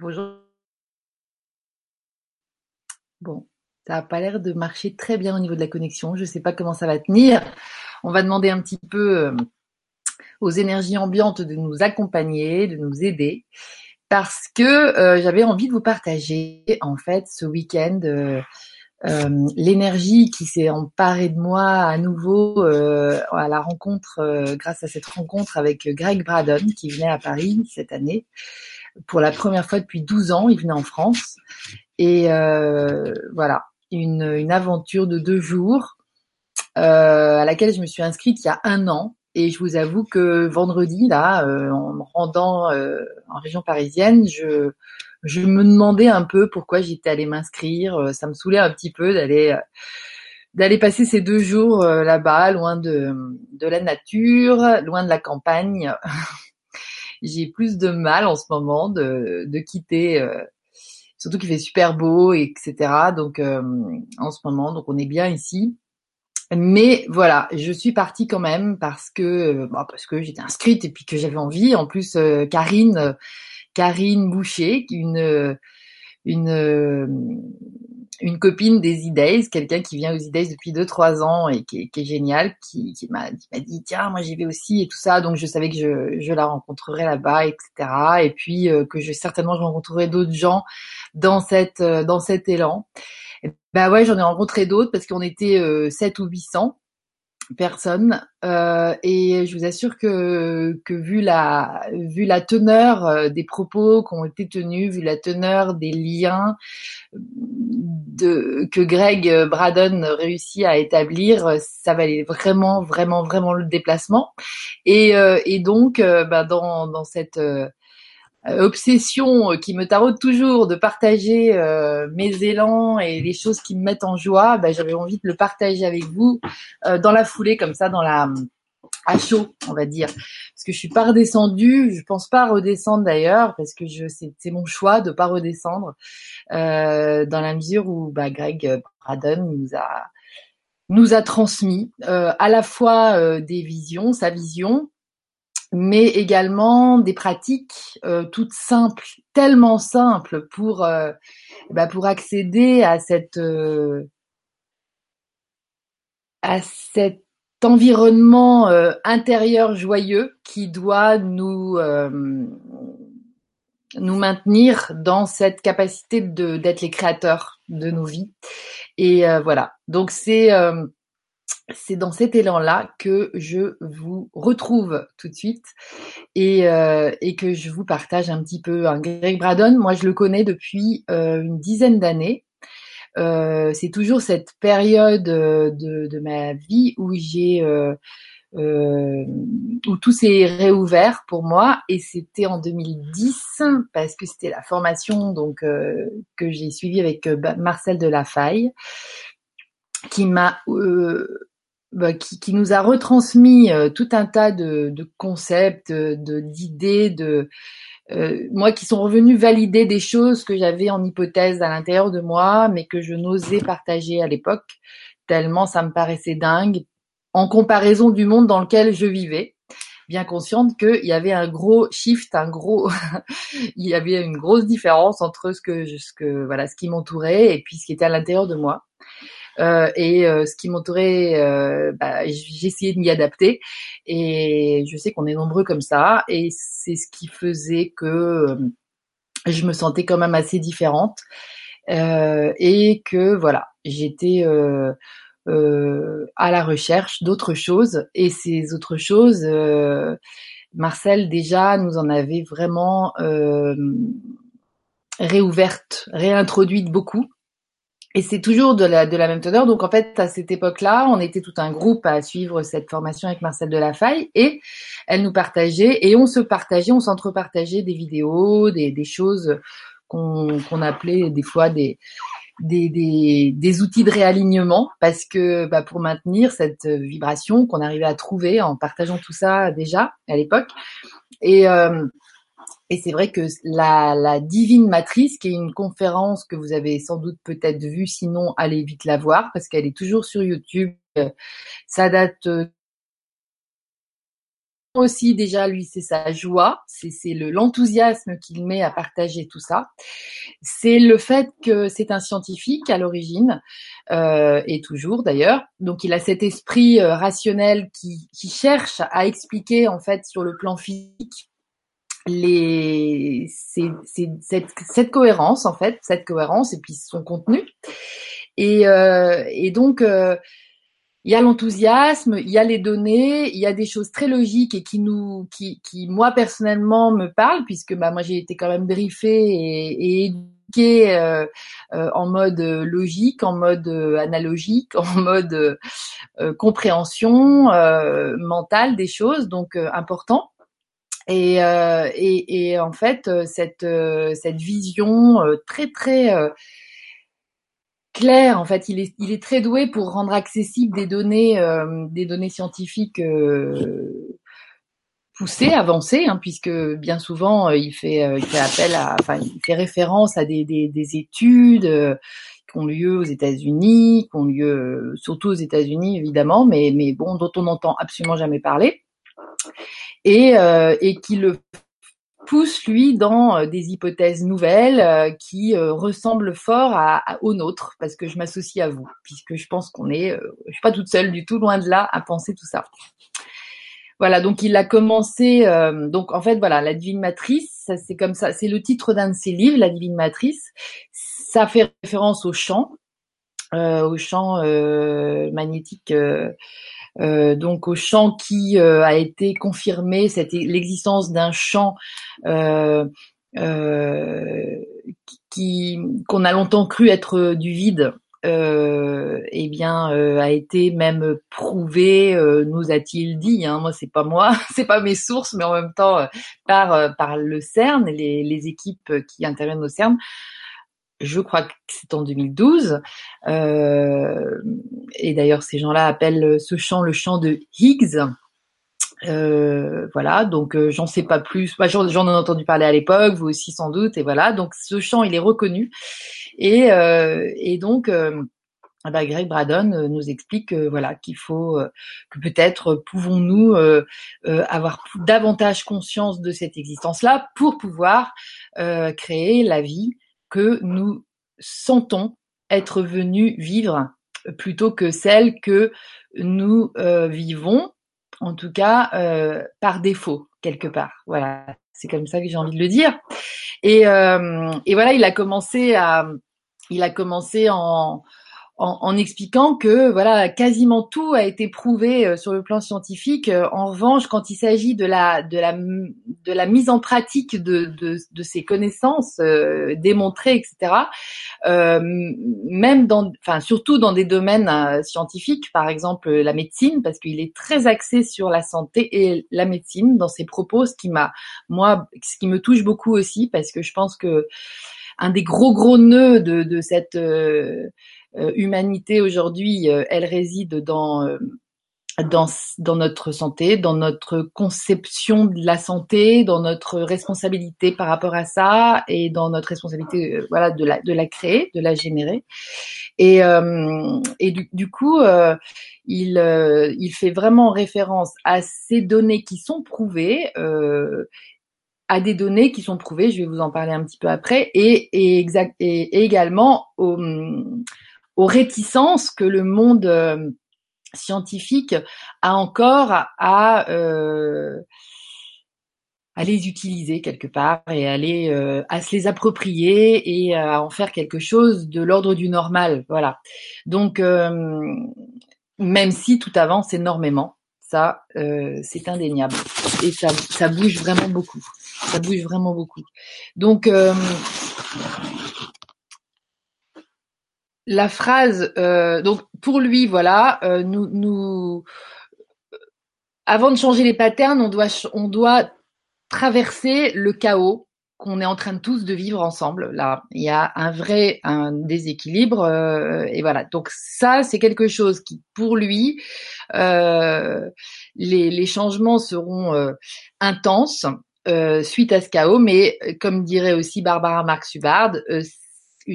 Bonjour. Bon, ça a pas l'air de marcher très bien au niveau de la connexion. Je sais pas comment ça va tenir. On va demander un petit peu euh, aux énergies ambiantes de nous accompagner, de nous aider, parce que euh, j'avais envie de vous partager en fait ce week-end euh, l'énergie qui s'est emparée de moi à nouveau à la rencontre, grâce à cette rencontre avec Greg Braddon qui venait à Paris cette année pour la première fois depuis 12 ans. Il venait en France et euh, voilà une, une aventure de deux jours à laquelle je me suis inscrite il y a un an et je vous avoue que vendredi, là, euh, en me rendant euh, en région parisienne, je, je me demandais un peu pourquoi j'étais allée m'inscrire. Euh, ça me saoulait un petit peu d'aller d'aller passer ces deux jours là-bas, loin de, de la nature, loin de la campagne. J'ai plus de mal en ce moment de, de quitter, surtout qu'il fait super beau, etc. Donc en ce moment, donc on est bien ici. Mais voilà, je suis partie quand même parce que euh, bah, parce que j'étais inscrite et puis que j'avais envie. En plus, euh, Karine, euh, Karine Boucher, une une une copine des E-Days, quelqu'un qui vient aux E-Days depuis 2-3 ans et qui est, qui est génial, qui, qui m'a dit tiens moi j'y vais aussi et tout ça, donc je savais que je, je la rencontrerais là-bas, etc. Et puis que je certainement je rencontrerais d'autres gens dans cette dans cet élan. Bah ouais, j'en ai rencontré d'autres parce qu'on était euh, 7 ou 800 personnes euh, et je vous assure que que vu la vu la teneur euh, des propos qui ont été tenus, vu la teneur des liens que Greg Braddon réussit à établir, ça valait vraiment vraiment vraiment le déplacement. Et euh, donc euh, bah dans cette euh, obsession euh, qui me taraude toujours de partager euh, mes élans et les choses qui me mettent en joie, bah, j'avais envie de le partager avec vous dans la foulée, comme ça, dans la à chaud, on va dire, parce que je suis pas redescendue, je pense pas redescendre d'ailleurs, parce que je c'est mon choix de pas redescendre dans la mesure où bah, Greg Braden nous a nous a transmis à la fois des visions, sa vision, mais également des pratiques euh, toutes simples, tellement simples pour euh, bah pour accéder à cette euh, à cet environnement euh, intérieur joyeux qui doit nous euh, nous maintenir dans cette capacité de d'être les créateurs de nos vies et voilà donc c'est c'est dans cet élan-là que je vous retrouve tout de suite et, euh, et, que je vous partage un petit peu. Un Greg Braddon, moi je le connais depuis euh, une dizaine d'années. Euh, c'est toujours cette période de, de ma vie où j'ai euh, euh, où tout s'est réouvert pour moi. Et c'était en 2010 parce que c'était la formation donc euh, que j'ai suivie avec Marcel Delafaille qui m'a bah, qui, qui, nous a retransmis euh, tout un tas de, de concepts, de d'idées, de, euh, moi qui sont revenus valider des choses que j'avais en hypothèse à l'intérieur de moi, mais que je n'osais partager à l'époque, tellement ça me paraissait dingue en comparaison du monde dans lequel je vivais bien consciente qu'il y avait un gros shift, un gros, il y avait une grosse différence entre ce que, ce que, voilà, ce qui m'entourait et puis ce qui était à l'intérieur de moi. Euh, et euh, ce qui m'entourait, euh, bah, essayé de m'y adapter. Et je sais qu'on est nombreux comme ça, et c'est ce qui faisait que je me sentais quand même assez différente et que voilà, j'étais à la recherche d'autres choses. Et ces autres choses, Marcel déjà nous en avait vraiment réouvertes, réintroduites beaucoup. Et c'est toujours de la, même teneur. Donc en fait, à cette époque-là, on était tout un groupe à suivre cette formation avec Marcel Delafaille et elle nous partageait et on se partageait, on s'entrepartageait des vidéos, des, choses qu'on appelait des fois des, outils de réalignement parce que bah, pour maintenir cette vibration qu'on arrivait à trouver en partageant tout ça déjà à l'époque. Euh, et c'est vrai que la, la, Divine Matrice, qui est une conférence que vous avez sans doute peut-être vue, sinon allez vite la voir parce qu'elle est toujours sur YouTube. Ça date aussi déjà lui c'est sa joie, c'est le l'enthousiasme qu'il met à partager tout ça. C'est le fait que c'est un scientifique à l'origine euh, et toujours d'ailleurs. Donc il a cet esprit euh, rationnel qui, qui cherche à expliquer en fait sur le plan physique c'est cette, cohérence en fait, cette cohérence et puis son contenu. Et, euh, donc euh, il y a l'enthousiasme, il y a les données, il y a des choses très logiques et qui nous, qui, moi personnellement me parlent puisque bah moi j'ai été quand même briefée et, et éduquée euh, en mode logique, en mode analogique, en mode compréhension mentale des choses, donc important. Et, et, et, en fait cette cette vision très très clair. En fait, il est, il est très doué pour rendre accessibles des données, euh, des données scientifiques euh, poussées, avancées, hein, puisque bien souvent euh, il fait, il fait appel à, enfin, il fait référence à des, des, des études qui ont lieu aux États-Unis, qui ont lieu surtout aux États-Unis évidemment, mais mais bon, dont on n'entend absolument jamais parler, et et qui le pousse lui dans euh, des hypothèses nouvelles euh, qui euh, ressemblent fort à, aux nôtres parce que je m'associe à vous puisque je pense qu'on est je suis pas toute seule du tout loin de là à penser tout ça. Voilà, donc il a commencé donc en fait voilà, la divine matrice, c'est comme ça, c'est le titre d'un de ses livres, la divine matrice. Ça fait référence au champ au champ magnétique euh, donc au champ qui euh, a été confirmé, c'était l'existence d'un champ euh, qui qu'on a longtemps cru être du vide. Euh, eh bien, a été même prouvé, nous a-t-il dit. Hein, moi, c'est pas moi, c'est pas mes sources, mais en même temps par par le CERN, les, les équipes qui interviennent au CERN, je crois que c'est en 2012. Euh, et d'ailleurs, ces gens-là appellent ce chant le chant de Higgs. Euh, voilà, donc euh, j'en sais pas plus. Bah, j'en, ai entendu parler à l'époque, vous aussi sans doute, et voilà. Donc ce chant, il est reconnu, et, euh, et donc euh, bah, Greg Braddon nous explique voilà qu'il faut que peut-être pouvons-nous avoir davantage conscience de cette existence-là pour pouvoir créer la vie que nous sentons être venus vivre plutôt que celle que nous euh, vivons, en tout cas euh, par défaut quelque part. Voilà, c'est comme ça que j'ai envie de le dire. Et, euh, et voilà, il a commencé à, il a commencé en en, en, expliquant que voilà quasiment tout a été prouvé euh, sur le plan scientifique. Euh, en revanche, quand il s'agit de la de la de la mise en pratique de de, de ces connaissances euh, démontrées, etc. Euh, même dans, enfin surtout dans des domaines scientifiques, par exemple la médecine, parce qu'il est très axé sur la santé et la médecine dans ses propos, ce qui m'a moi, ce qui me touche beaucoup aussi, parce que je pense que un des gros gros nœuds de, de cette euh, humanité aujourd'hui, euh, elle réside dans euh, dans, dans notre santé, dans notre conception de la santé, dans notre responsabilité par rapport à ça et dans notre responsabilité voilà de la de la créer, de la générer. Et euh, et du, du coup, euh, il il fait vraiment référence à ces données qui sont prouvées. à des données qui sont prouvées, je vais vous en parler un petit peu après, et, et, exact, et, également au, aux réticences que le monde euh, scientifique a encore à, euh, à les utiliser quelque part et à, euh, à se les approprier et à en faire quelque chose de l'ordre du normal. Voilà. Donc, même si tout avance énormément, ça, c'est indéniable. Et ça, ça bouge vraiment beaucoup. Ça bouge vraiment beaucoup. Donc, la phrase, euh, donc pour lui, voilà, euh, nous, nous, avant de changer les patterns, on doit, on doit traverser le chaos qu'on est en train de tous de vivre ensemble. Là, il y a un vrai un déséquilibre euh, et voilà. Donc ça, c'est quelque chose qui, pour lui, les, les, changements seront intenses. suite à ce chaos, mais comme dirait aussi Barbara Marx Hubbard,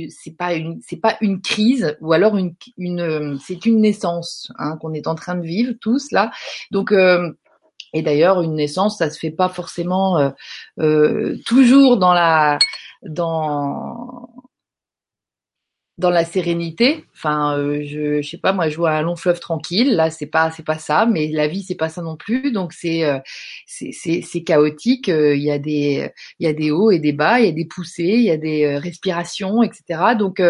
c'est pas une c'est pas une crise ou alors une, une c'est une naissance hein, qu'on est en train de vivre tous là. Donc euh, Et d'ailleurs, une naissance, ça se fait pas forcément euh, euh, toujours dans la dans dans la sérénité. Enfin, euh, je, je sais pas, moi, je vois un long fleuve tranquille. Là, c'est pas, c'est pas ça. Mais la vie, c'est pas ça non plus. Donc, c'est, euh, c'est, chaotique. Il y a des, il y a des hauts et des bas. Il y a des poussées. Il y a des respirations, etc. Donc,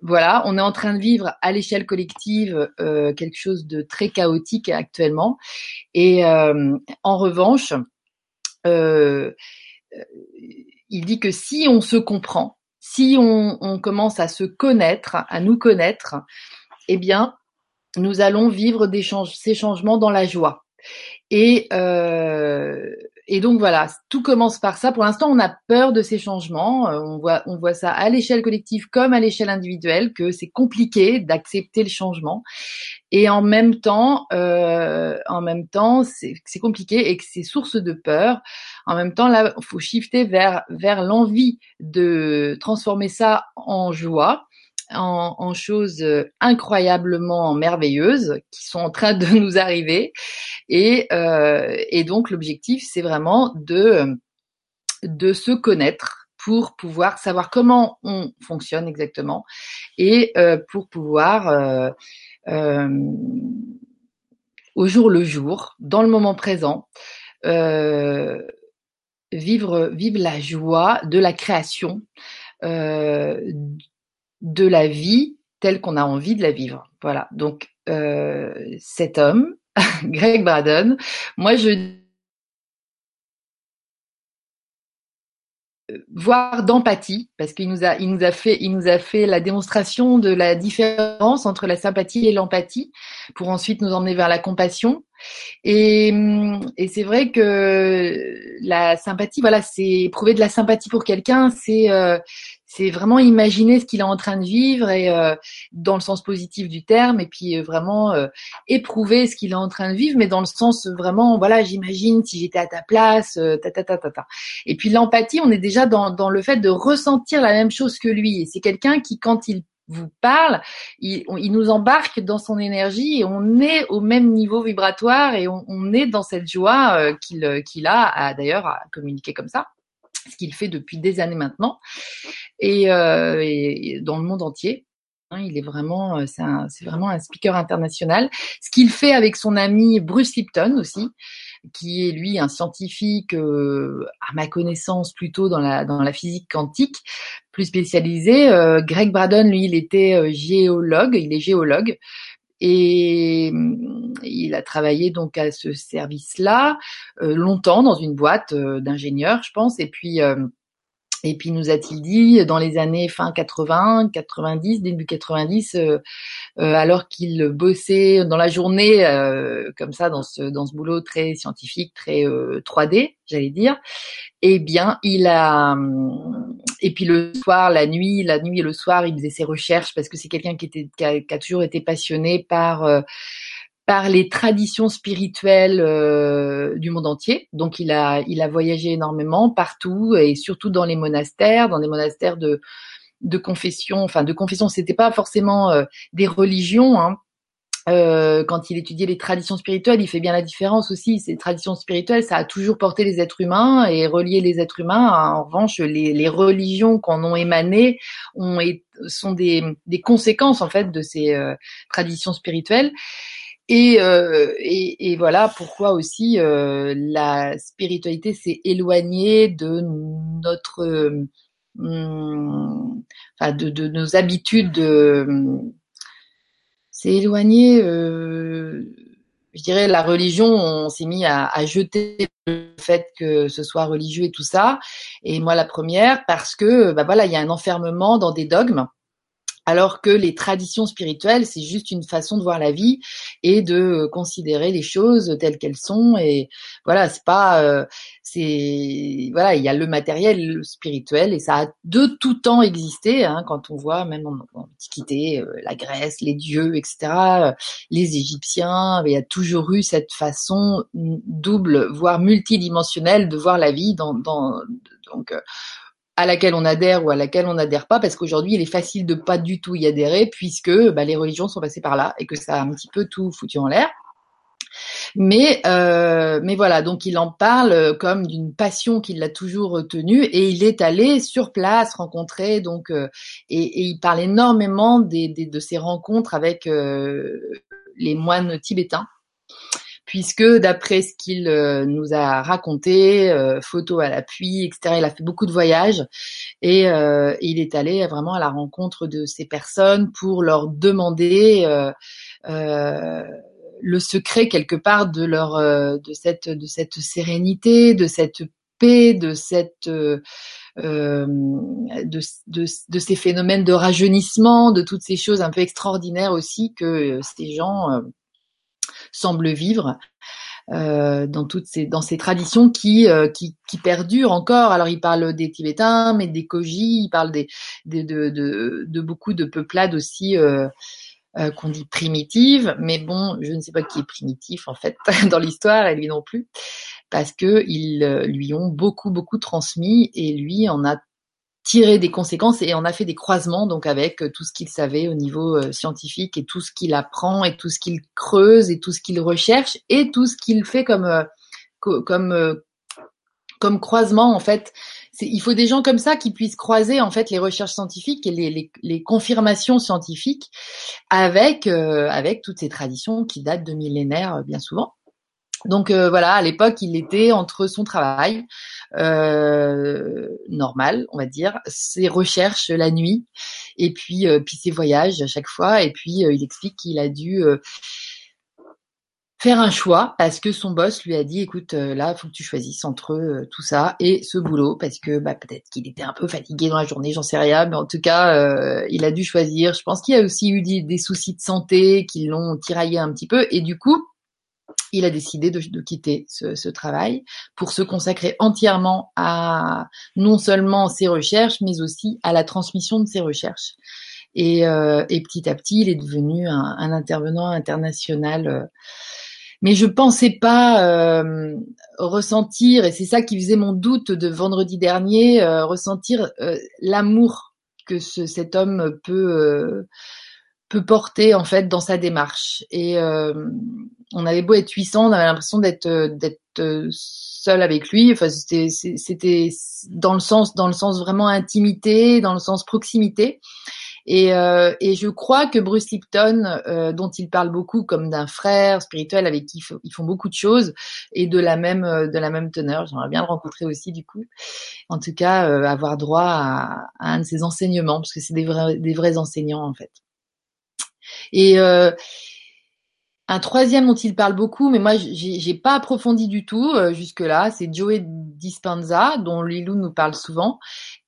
voilà, on est en train de vivre à l'échelle collective euh, quelque chose de très chaotique actuellement. Et euh, en revanche, euh, il dit que si on se comprend, si on, on, commence à se connaître, à nous connaître, eh bien, nous allons vivre des ces changements dans la joie. Et euh, et donc voilà, tout commence par ça. Pour l'instant, on a peur de ces changements. Euh, on voit, on voit ça à l'échelle collective comme à l'échelle individuelle, que c'est compliqué d'accepter le changement. Et en même temps, euh, en même temps, c'est compliqué et que c'est source de peur. En même temps, là, il faut shifter vers vers l'envie de transformer ça en joie en, choses euh, incroyablement merveilleuses qui sont en train de nous arriver. Et, euh, et donc l'objectif, c'est vraiment de, de se connaître pour pouvoir savoir comment on fonctionne exactement et euh, pour pouvoir au jour le jour, dans le moment présent, vivre, vivre la joie de la création, euh, de la vie telle qu'on a envie de la vivre. Voilà. Donc euh, cet homme, Greg Braden, moi je voire d'empathie parce qu'il nous a il nous a fait il nous a fait la démonstration de la différence entre la sympathie et l'empathie pour ensuite nous emmener vers la compassion. Et, et c'est vrai que la sympathie voilà c'est éprouver de la sympathie pour quelqu'un c'est euh, c'est vraiment imaginer ce qu'il est en train de vivre et euh, dans le sens positif du terme et puis euh, vraiment euh, éprouver ce qu'il est en train de vivre mais dans le sens vraiment voilà j'imagine si j'étais à ta place ta, ta ta ta ta. Et puis l'empathie on est déjà dans le fait de ressentir la même chose que lui. Et c'est quelqu'un qui quand il vous parle, il, il, nous embarque dans son énergie et on est au même niveau vibratoire et on, on est dans cette joie qu'il qu'il a d'ailleurs à communiquer comme ça ce qu'il fait depuis des années maintenant, et, euh, et dans le monde entier. Hein, il est vraiment, euh, c'est vraiment un speaker international. Ce qu'il fait avec son ami Bruce Lipton aussi, qui est lui un scientifique, euh, à ma connaissance plutôt dans la dans la physique quantique, plus spécialisé. Euh, Greg Braden, lui, il était euh, géologue, il est géologue, et mm, il a travaillé donc à ce service-là euh, longtemps dans une boîte euh, d'ingénieurs, je pense. Et puis euh, et puis nous a-t-il dit dans les années fin 80, 90, début 90, alors qu'il bossait dans la journée comme ça dans ce dans ce boulot très scientifique, très 3D, j'allais dire, eh bien il a et puis le soir, la nuit, la nuit et le soir, il faisait ses recherches parce que c'est quelqu'un qui était qui a, toujours été passionné par euh, par les traditions spirituelles euh, du monde entier. Donc il a il a voyagé énormément partout et surtout dans les monastères, dans des monastères de de confession, enfin de confession, c'était pas forcément euh, des religions, hein, euh, quand il étudiait les traditions spirituelles, il fait bien la différence aussi. Ces traditions spirituelles, ça a toujours porté les êtres humains et relié les êtres humains. En revanche, les, les religions qu'en ont émané ont, sont des, des, conséquences en fait de ces euh, traditions spirituelles. Et, euh, et, et, voilà pourquoi aussi euh, la spiritualité s'est éloignée de notre, enfin de, de, nos habitudes. De, c'est éloigné. Euh, je dirais la religion, on s'est mis à, à, jeter le fait que ce soit religieux et tout ça. Et moi la première parce que bah voilà, il y a un enfermement dans des dogmes alors que les traditions spirituelles, c'est juste une façon de voir la vie et de considérer les choses telles qu'elles sont. Et voilà, c'est pas, euh, c'est voilà, il y a le matériel, le spirituel, et ça a de tout temps existé. Hein, quand on voit même en, Antiquité, euh, la Grèce, les dieux, etc., euh, les Égyptiens, il y a toujours eu cette façon double, voire multidimensionnelle de voir la vie. Dans, dans donc à laquelle on adhère ou à laquelle on n'adhère pas, parce qu'aujourd'hui, il est facile de pas du tout y adhérer, puisque bah, les religions sont passées par là et que ça a un petit peu tout foutu en l'air. Mais euh, mais voilà, donc il en parle comme d'une passion qui l'a toujours tenue et il est allé sur place rencontrer donc et, et, il parle énormément des, de ses rencontres avec les moines tibétains puisque d'après ce qu'il euh, nous a raconté, euh, photos à l'appui, etc., il a fait beaucoup de voyages et, euh, il est allé vraiment à la rencontre de ces personnes pour leur demander le secret quelque part de leur de cette de cette sérénité, de cette paix, de cette de, ces phénomènes de rajeunissement, de toutes ces choses un peu extraordinaires aussi que ces gens semble vivre euh, dans toutes ces dans ces traditions qui, euh, qui, qui perdurent encore. Alors il parle des Tibétains, mais des Koji, il parle des, des de, de, de, beaucoup de peuplades aussi euh, euh, qu'on dit primitives. Mais bon, je ne sais pas qui est primitif en fait dans l'histoire, et lui non plus, parce que ils lui ont beaucoup beaucoup transmis et lui en a tirer des conséquences et on a fait des croisements donc avec euh, tout ce qu'il savait au niveau euh, scientifique et tout ce qu'il apprend et tout ce qu'il creuse et tout ce qu'il recherche et tout ce qu'il fait comme euh, comme comme croisement en fait. Il faut des gens comme ça qui puissent croiser en fait les recherches scientifiques et les, les, les confirmations scientifiques avec avec toutes ces traditions qui datent de millénaires bien souvent. Donc voilà, à l'époque, il était entre son travail, euh, normal, on va dire, ses recherches la nuit, et puis euh, ses voyages à chaque fois, et puis euh, il explique qu'il a dû euh, faire un choix parce que son boss lui a dit écoute là faut que tu choisisses entre tout ça et ce boulot parce que bah, peut-être qu'il était un peu fatigué dans la journée j'en sais rien mais en tout cas il a dû choisir. Je pense qu'il a aussi eu des soucis de santé qui l'ont tiraillé un petit peu et du coup il a décidé de, quitter ce, travail pour se consacrer entièrement à non seulement ses recherches, mais aussi à la transmission de ses recherches. Et, euh, petit à petit, il est devenu un, intervenant international. Euh. mais je pensais pas euh, ressentir, et c'est ça qui faisait mon doute de vendredi dernier, ressentir l'amour que cet homme peut peut porter en fait dans sa démarche. Et euh, on avait beau être 800, on avait l'impression d'être euh, d'être euh, seul avec lui. Enfin, c'était c'était dans le sens dans le sens vraiment intimité, dans le sens proximité. Et, euh, et je crois que Bruce Lipton, euh, dont il parle beaucoup comme d'un frère spirituel avec qui ils font beaucoup de choses, et de la même de la même teneur. J'aimerais bien le rencontrer aussi du coup. En tout cas, avoir droit à, à, un de ses enseignements, parce que c'est des vrais des vrais enseignants en fait. Et euh, un troisième dont il parle beaucoup, mais moi j'ai pas approfondi du tout euh, jusque là, c'est Joey Dispenza, dont Lilou nous parle souvent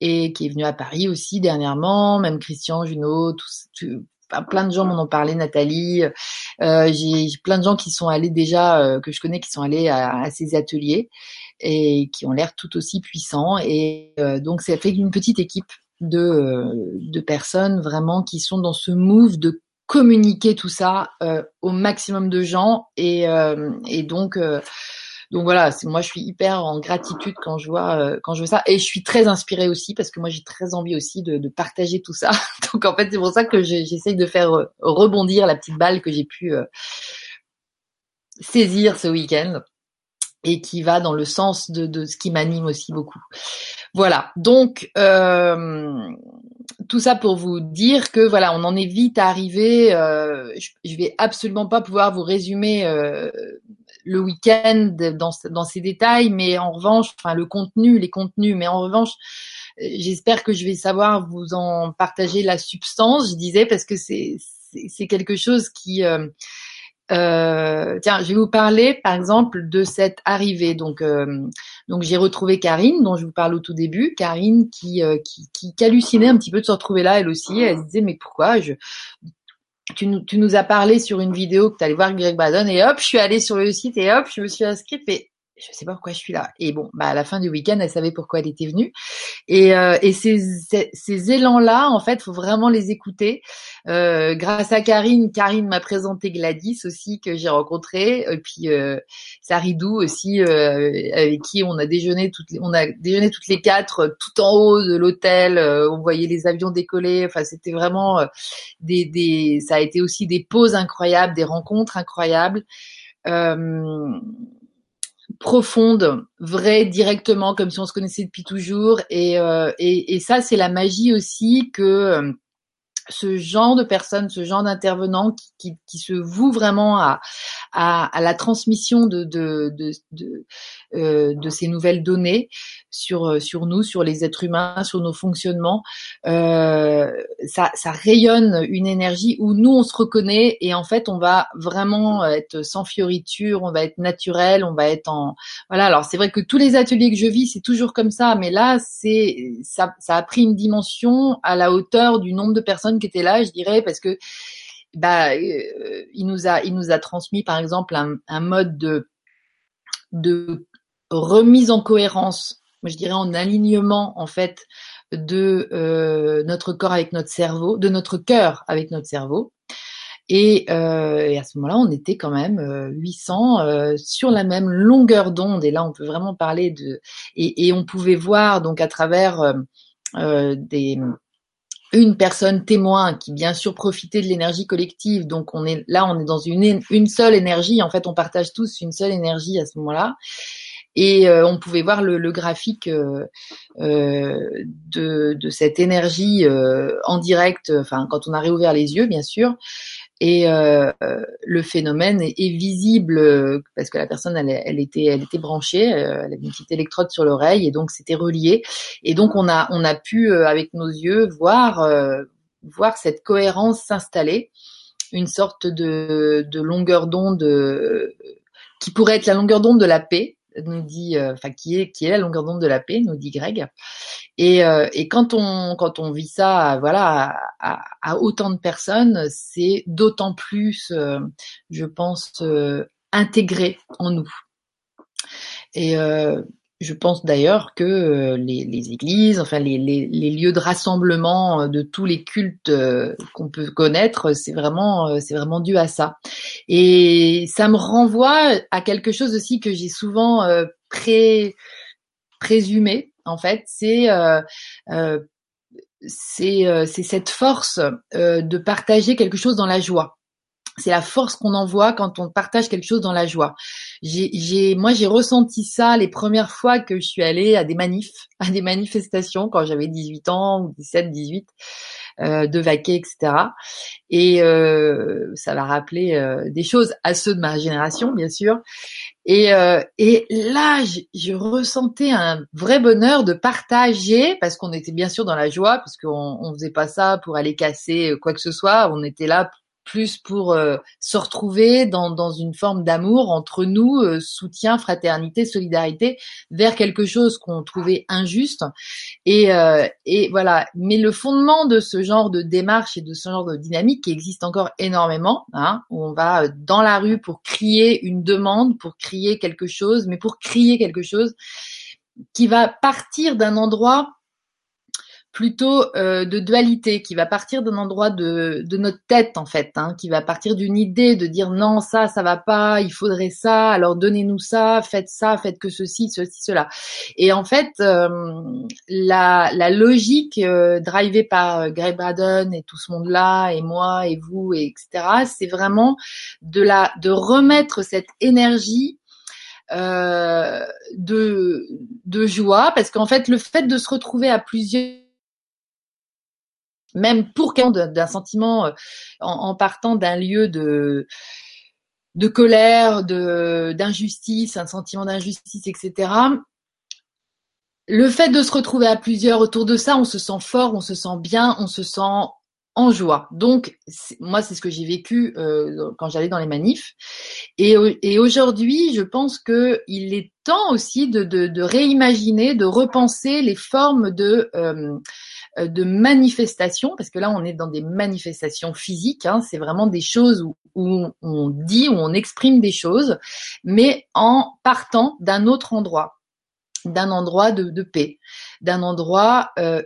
et qui est venu à Paris aussi dernièrement, même Christian, Junot, tout, plein de gens m'en ont parlé, Nathalie. Euh, j'ai plein de gens qui sont allés déjà euh, que je connais qui sont allés à, à ces ateliers et qui ont l'air tout aussi puissants. Et euh, donc ça fait une petite équipe de, de personnes vraiment qui sont dans ce move de communiquer tout ça euh, au maximum de gens et, euh, donc euh, donc voilà, c'est moi je suis hyper en gratitude quand je vois quand je vois ça et je suis très inspirée aussi parce que moi j'ai très envie aussi de, partager tout ça. Donc en fait c'est pour ça que j'essaye de faire rebondir la petite balle que j'ai pu saisir ce week-end et qui va dans le sens de, de ce qui m'anime aussi beaucoup. Voilà, donc tout ça pour vous dire que voilà, on en est vite arrivé. Euh, je, je, vais absolument pas pouvoir vous résumer euh, le week-end dans, dans ces détails, mais en revanche, enfin le contenu, les contenus, mais en revanche, j'espère que je vais savoir vous en partager la substance. Je disais parce que c'est c'est quelque chose qui euh, euh, tiens, je vais vous parler par exemple de cette arrivée. Donc, euh, donc j'ai retrouvé Karine, dont je vous parle au tout début. Karine qui, euh, qui, qui, qui, hallucinait un petit peu de se retrouver là, elle aussi. Elle se disait mais pourquoi je tu nous, tu nous as parlé sur une vidéo que tu allais voir Greg Badon et hop, je suis allée sur le site et hop, je me suis inscrite. Et je sais pas pourquoi je suis là. Et bon, bah à la fin du week-end, elle savait pourquoi elle était venue. Et, euh, et ces, ces, élans-là, en fait, faut vraiment les écouter. Euh, grâce à Karine, Karine m'a présenté Gladys aussi que j'ai rencontré, et puis euh, Saridou aussi euh, avec qui on a déjeuné toutes, les, on a déjeuné toutes les quatre tout en haut de l'hôtel. Euh, on voyait les avions décoller. Enfin, c'était vraiment des, des, ça a été aussi des pauses incroyables, des rencontres incroyables. Profonde, vraie, directement, comme si on se connaissait depuis toujours. Et, et, et ça, c'est la magie aussi que ce genre de personnes, ce genre d'intervenants qui, qui, se vouent vraiment à, à, à la transmission de, de, de, euh, de, ces nouvelles données sur, euh, sur nous, sur les êtres humains, sur nos fonctionnements, euh, ça, ça rayonne une énergie où nous, on se reconnaît et en fait, on va vraiment être sans fioriture, on va être naturel, on va être en... Voilà, alors c'est vrai que tous les ateliers que je vis, c'est toujours comme ça, mais là, c'est ça, ça a pris une dimension à la hauteur du nombre de personnes qui étaient là, je dirais, parce que bah, euh, il nous a, il nous a transmis par exemple un, un mode de, de remise en cohérence, je dirais en alignement en fait de euh, notre corps avec notre cerveau, de notre cœur avec notre cerveau. Et, euh, et à ce moment-là, on était quand même 800 euh, euh, sur la même longueur d'onde. Et là, on peut vraiment parler de et, et on pouvait voir donc à travers euh, des une personne témoin qui bien sûr profitait de l'énergie collective. Donc on est là, on est dans une une seule énergie. En fait, on partage tous une seule énergie à ce moment-là. Et euh, on pouvait voir le, le graphique euh, euh, de, de, cette énergie euh, en direct, enfin quand on a réouvert les yeux, bien sûr. Et le phénomène est, est, visible parce que la personne, elle, elle, était, elle était branchée, elle avait une petite électrode sur l'oreille et donc c'était relié. Et donc on a, on a pu avec nos yeux voir, voir cette cohérence s'installer, une sorte de, de longueur d'onde qui pourrait être la longueur d'onde de la paix, nous dit, euh, enfin qui est qui est la longueur d'onde de la paix, nous dit Greg. Et, euh, et quand on quand on vit ça, voilà, à, à, autant de personnes, c'est d'autant plus, euh, je pense, intégré en nous. Et je pense d'ailleurs que euh, les, les, églises, enfin les, les, les, lieux de rassemblement euh, de tous les cultes euh, qu'on peut connaître, c'est vraiment, c'est vraiment dû à ça. Et ça me renvoie à quelque chose aussi que j'ai souvent pré, présumé. En fait, c'est c'est cette force de partager quelque chose dans la joie c'est la force qu'on envoie quand on partage quelque chose dans la joie. Moi, j'ai ressenti ça les premières fois que je suis allée à des manifs, à des manifestations quand j'avais 18 ans ou 17, 18, euh, de vaquer, etc. Et euh, ça va rappeler euh, des choses à ceux de ma génération, bien sûr. Et, euh, là, je, ressentais un vrai bonheur de partager, parce qu'on était bien sûr dans la joie, parce qu'on on faisait pas ça pour aller casser quoi que ce soit. On était là plus pour euh, se retrouver dans, dans une forme d'amour entre nous, euh, soutien, fraternité, solidarité, vers quelque chose qu'on trouvait injuste. Et, euh, et voilà. Mais le fondement de ce genre de démarche et de ce genre de dynamique qui existe encore énormément, hein, où on va dans la rue pour crier une demande, pour crier quelque chose, mais pour crier quelque chose qui va partir d'un endroit plutôt euh, de dualité, qui va partir d'un endroit de, de, notre tête en fait, hein, qui va partir d'une idée de dire non ça ça va pas, il faudrait ça, alors donnez-nous ça, faites ça, faites que ceci, ceci, cela. Et en fait, euh, la, la, logique euh, drivée par euh, Greg Braden et tout ce monde-là, et moi et vous, et etc., c'est vraiment de la de remettre cette énergie euh, de, de joie, parce qu'en fait, le fait de se retrouver à plusieurs même pour d'un sentiment euh, en, partant d'un lieu de de colère, de d'injustice, un sentiment d'injustice, etc. Le fait de se retrouver à plusieurs autour de ça, on se sent fort, on se sent bien, on se sent en joie. Donc moi, c'est ce que j'ai vécu euh, quand j'allais dans les manifs. Et, aujourd'hui, je pense que il est temps aussi de, réimaginer, de repenser les formes de euh, de manifestations, parce que là on est dans des manifestations physiques, hein, c'est vraiment des choses où, on dit, où on exprime des choses, mais en partant d'un autre endroit, d'un endroit de, paix, d'un endroit euh,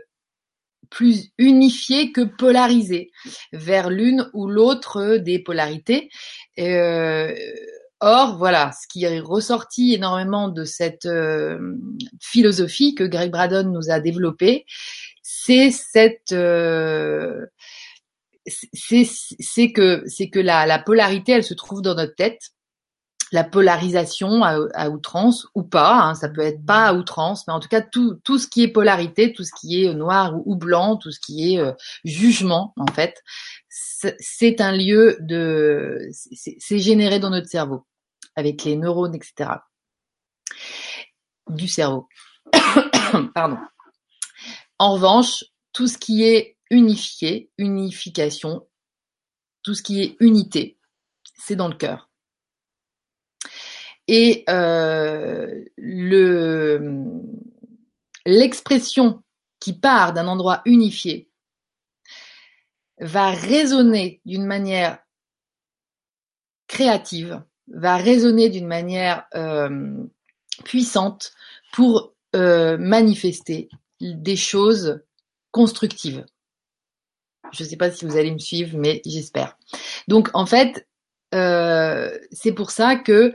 plus unifié que polarisé vers l'une ou l'autre des polarités. Euh, or, voilà, ce qui est ressorti énormément de cette philosophie que Greg Braden nous a développée, c'est cette euh, que la, la polarité elle se trouve dans notre tête la polarisation à, outrance ou pas, hein, ça peut être pas à outrance, mais en tout cas tout, ce qui est polarité, tout ce qui est noir ou, blanc, tout ce qui est euh, jugement en fait, c'est un lieu de, c'est généré dans notre cerveau avec les neurones, etc. du cerveau. Pardon. En revanche, tout ce qui est unifié, unification, tout ce qui est unité, c'est dans le cœur. Et euh, le l'expression qui part d'un endroit unifié va résonner d'une manière créative, va résonner d'une manière euh, puissante pour euh, manifester des choses constructives. Je ne sais pas si vous allez me suivre, mais j'espère. Donc en fait, euh, c'est pour ça que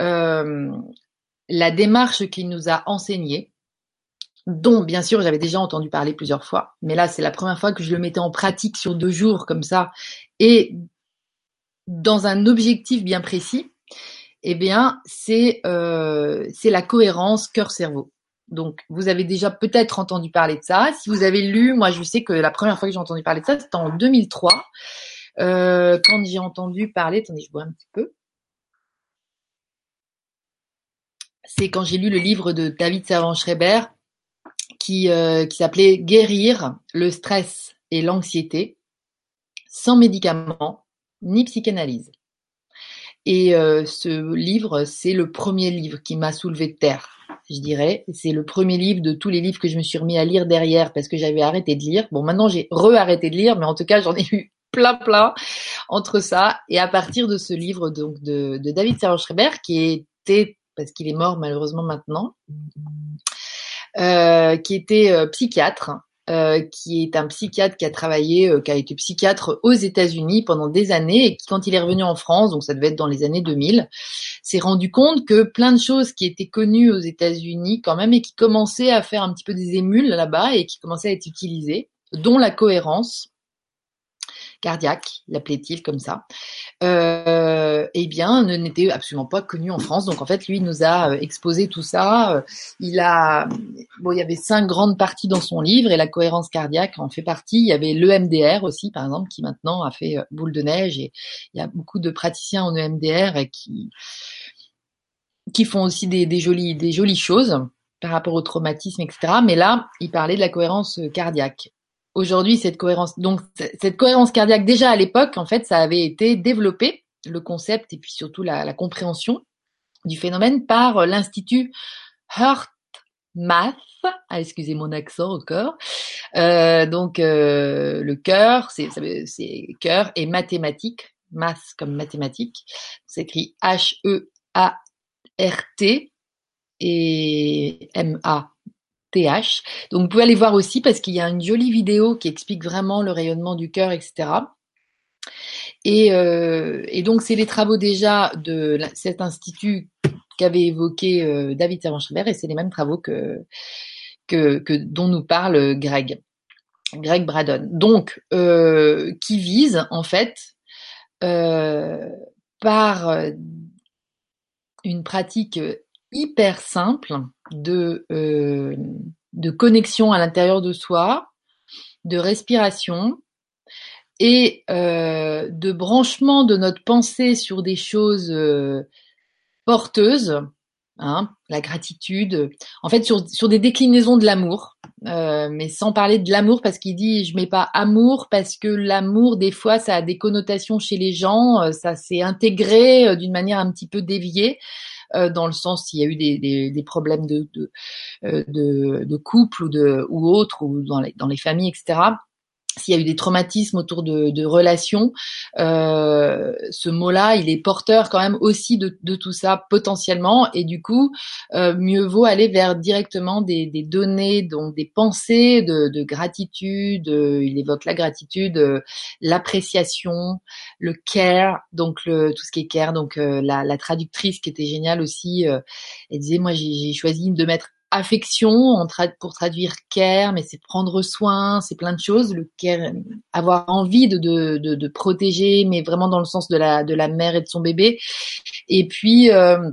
la démarche qu'il nous a enseignée, dont bien sûr j'avais déjà entendu parler plusieurs fois, mais là c'est la première fois que je le mettais en pratique sur deux jours comme ça, et dans un objectif bien précis, eh bien c'est euh, c'est la cohérence cœur-cerveau. Donc, vous avez déjà peut-être entendu parler de ça. Si vous avez lu, moi, je sais que la première fois que j'ai entendu parler de ça, c'était en 2003. Euh, quand j'ai entendu parler, attendez, je bois un petit peu. C'est quand j'ai lu le livre de David Servan-Schreiber qui, euh, qui s'appelait Guérir le stress et l'anxiété sans médicaments ni psychanalyse. Et euh, ce livre, c'est le premier livre qui m'a soulevé de terre, je dirais. C'est le premier livre de tous les livres que je me suis remis à lire derrière parce que j'avais arrêté de lire. Bon, maintenant j'ai re-arrêté de lire, mais en tout cas j'en ai eu plein plein entre ça et à partir de ce livre donc de, de David Servan-Schreiber qui était parce qu'il est mort malheureusement maintenant euh, qui était euh, psychiatre euh, qui est un psychiatre qui a travaillé, qui a été psychiatre aux États-Unis pendant des années et qui, quand il est revenu en France, donc ça devait être dans les années 2000, s'est rendu compte que plein de choses qui étaient connues aux États-Unis quand même et qui commençaient à faire un petit peu des émules là-bas et qui commençaient à être utilisées, dont la cohérence, cardiaque, l'appelait-il comme ça, euh, eh bien, n'était absolument pas connu en France. Donc en fait, lui nous a euh, exposé tout ça. Euh, il a, bon, il y avait cinq grandes parties dans son livre et la cohérence cardiaque en fait partie. Il y avait l'EMDR aussi, par exemple, qui maintenant a fait boule de neige et il y a beaucoup de praticiens en EMDR qui font aussi jolies des jolies choses par rapport au traumatisme, etc. Mais là, il parlait de la cohérence cardiaque aujourd'hui cette cohérence donc cette cohérence cardiaque déjà à l'époque en fait ça avait été développé le concept et puis surtout la, compréhension du phénomène par l'institut Heart Math ah, excusez mon accent encore. Euh, donc euh, le cœur c'est c'est cœur et mathématiques math comme mathématiques c'est écrit H E A R T et M A TH. Donc vous pouvez aller voir aussi parce qu'il y a une jolie vidéo qui explique vraiment le rayonnement du cœur, etc. Et, euh, et donc c'est les travaux déjà de cet institut qu'avait évoqué euh, David Servan-Schreiber et c'est les mêmes travaux que, dont nous parle Greg, Greg Braddon. Donc euh, qui vise en fait par une pratique hyper simple de, euh, de connexion à l'intérieur de soi, de respiration et euh, de branchement de notre pensée sur des choses euh, porteuses, hein, la gratitude, en fait sur, sur des déclinaisons de l'amour, mais sans parler de l'amour parce qu'il dit je mets pas amour parce que l'amour des fois ça a des connotations chez les gens, ça s'est intégré d'une manière un petit peu déviée. Euh, dans le sens s'il y a eu des, des, problèmes de, de, euh, de, de, couple ou, de, ou autre, ou dans dans les familles, etc s'il y a eu des traumatismes autour de, de relations, euh, ce mot-là, il est porteur quand même aussi de, de tout ça potentiellement, et du coup, euh, mieux vaut aller vers directement des, des données, donc des pensées de, de gratitude. Euh, il évoque la gratitude, euh, l'appréciation, le care, donc le, tout ce qui est care. Donc euh, la, la, traductrice qui était géniale aussi, elle disait moi j'ai choisi de mettre affection pour traduire care, mais c'est prendre soin, c'est plein de choses. Le care, avoir envie de, de, de, protéger, mais vraiment dans le sens de la, de la mère et de son bébé. Et puis euh,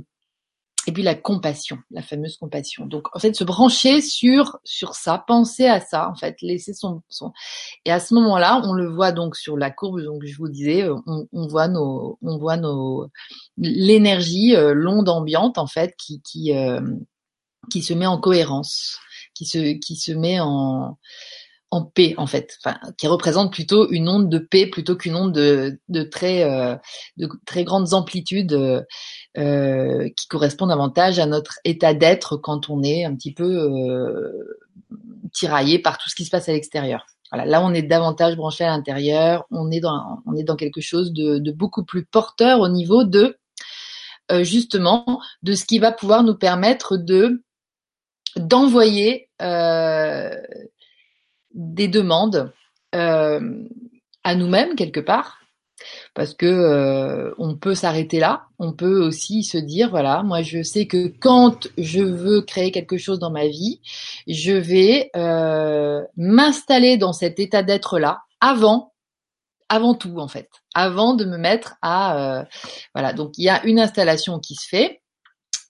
et puis la compassion, la fameuse compassion. Donc en fait, se brancher sur sur ça, penser à ça, en fait, laisser son, son... et à ce moment-là, on le voit donc sur la courbe. Donc je vous disais, on, on voit nos, on voit nos l'énergie, euh, l'onde ambiante en fait, qui qui euh, qui se met en cohérence, qui se qui se met en en paix en fait, enfin, qui représente plutôt une onde de paix plutôt qu'une onde de, de très euh, de très grandes amplitudes euh, qui correspondent davantage à notre état d'être quand on est un petit peu euh, tiraillé par tout ce qui se passe à l'extérieur. Voilà, là on est davantage branché à l'intérieur, on est dans on est dans quelque chose de, de beaucoup plus porteur au niveau de euh, justement de ce qui va pouvoir nous permettre de d'envoyer euh, des demandes euh, à nous-mêmes quelque part, parce que euh, on peut s'arrêter là. On peut aussi se dire voilà, moi je sais que quand je veux créer quelque chose dans ma vie, je vais m'installer dans cet état d'être là avant avant tout en fait, avant de me mettre à voilà. Donc il y a une installation qui se fait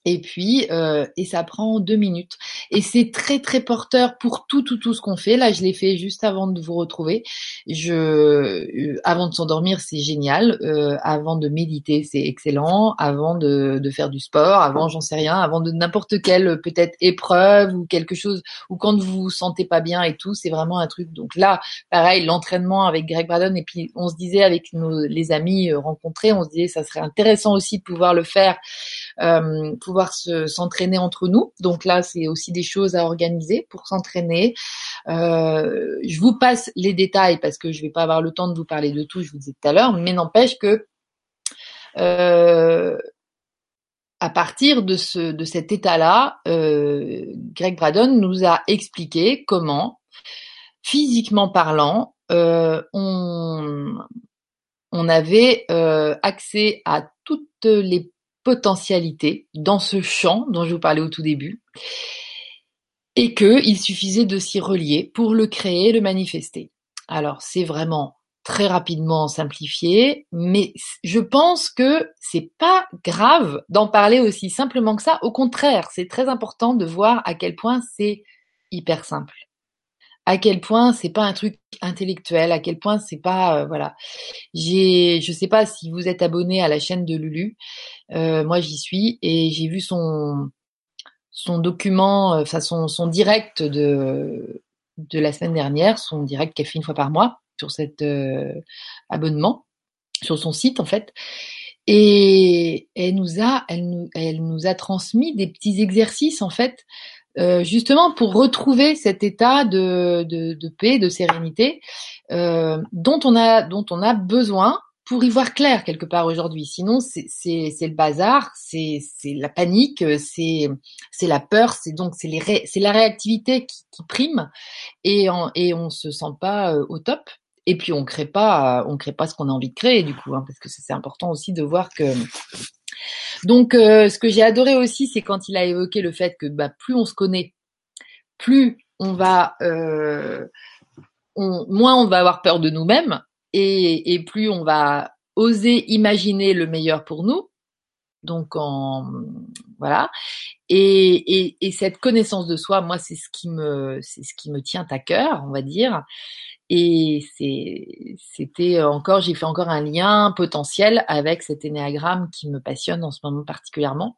et puis euh, et ça prend deux minutes. Et c'est très très porteur pour tout tout tout ce qu'on fait. Là je l'ai fait juste avant de vous retrouver. Je euh, avant de s'endormir c'est génial. Euh, avant de méditer c'est excellent. Avant de, de faire du sport avant j'en sais rien avant de n'importe quelle peut-être épreuve ou quelque chose ou quand vous vous sentez pas bien et tout c'est vraiment un truc. Donc là pareil l'entraînement avec Greg Braden et puis on se disait avec nos les amis euh, rencontrés on se disait ça serait intéressant aussi de pouvoir le faire euh, pouvoir s'entraîner entre nous. Donc là, c'est aussi des choses à organiser pour s'entraîner. Euh, je vous passe les détails parce que je vais pas avoir le temps de vous parler de tout, je vous disais tout à l'heure, mais n'empêche que euh, à partir de, ce, de cet état-là, euh, Greg Braddon nous a expliqué comment, physiquement parlant, euh, on, on avait euh, accès à toutes les potentialité dans ce champ dont je vous parlais au tout début, et qu'il suffisait de s'y relier pour le créer, le manifester. Alors c'est vraiment très rapidement simplifié, mais je pense que c'est pas grave d'en parler aussi simplement que ça. Au contraire, c'est très important de voir à quel point c'est hyper simple à quel point c'est pas un truc intellectuel, à quel point c'est pas euh, voilà. J'ai, je sais pas si vous êtes abonné à la chaîne de Lulu, euh, moi j'y suis et j'ai vu son son document, euh, enfin son, son direct de de la semaine dernière, son direct qu'elle fait une fois par mois sur cet abonnement, sur son site en fait. Et elle nous a, elle nous, elle nous a transmis des petits exercices en fait euh, justement pour retrouver cet état de, de, de paix, de sérénité euh, dont on a dont on a besoin pour y voir clair quelque part aujourd'hui. Sinon, c'est le bazar, c'est la panique, c'est la peur, c'est donc c'est c'est la réactivité qui, qui prime et on, et on se sent pas euh, au top. Et puis on crée pas, on crée pas ce qu'on a envie de créer du coup, hein, parce que c'est important aussi de voir que donc, euh, ce que j'ai adoré aussi, c'est quand il a évoqué le fait que bah, plus on se connaît, plus on va, euh, moins on va avoir peur de nous-mêmes et, plus on va oser imaginer le meilleur pour nous. Donc, en voilà. Et, et cette connaissance de soi, moi, c'est ce qui me, c'est ce qui me tient à cœur, on va dire. Et c'était encore, j'ai fait encore un lien potentiel avec cet énéagramme qui me passionne en ce moment particulièrement.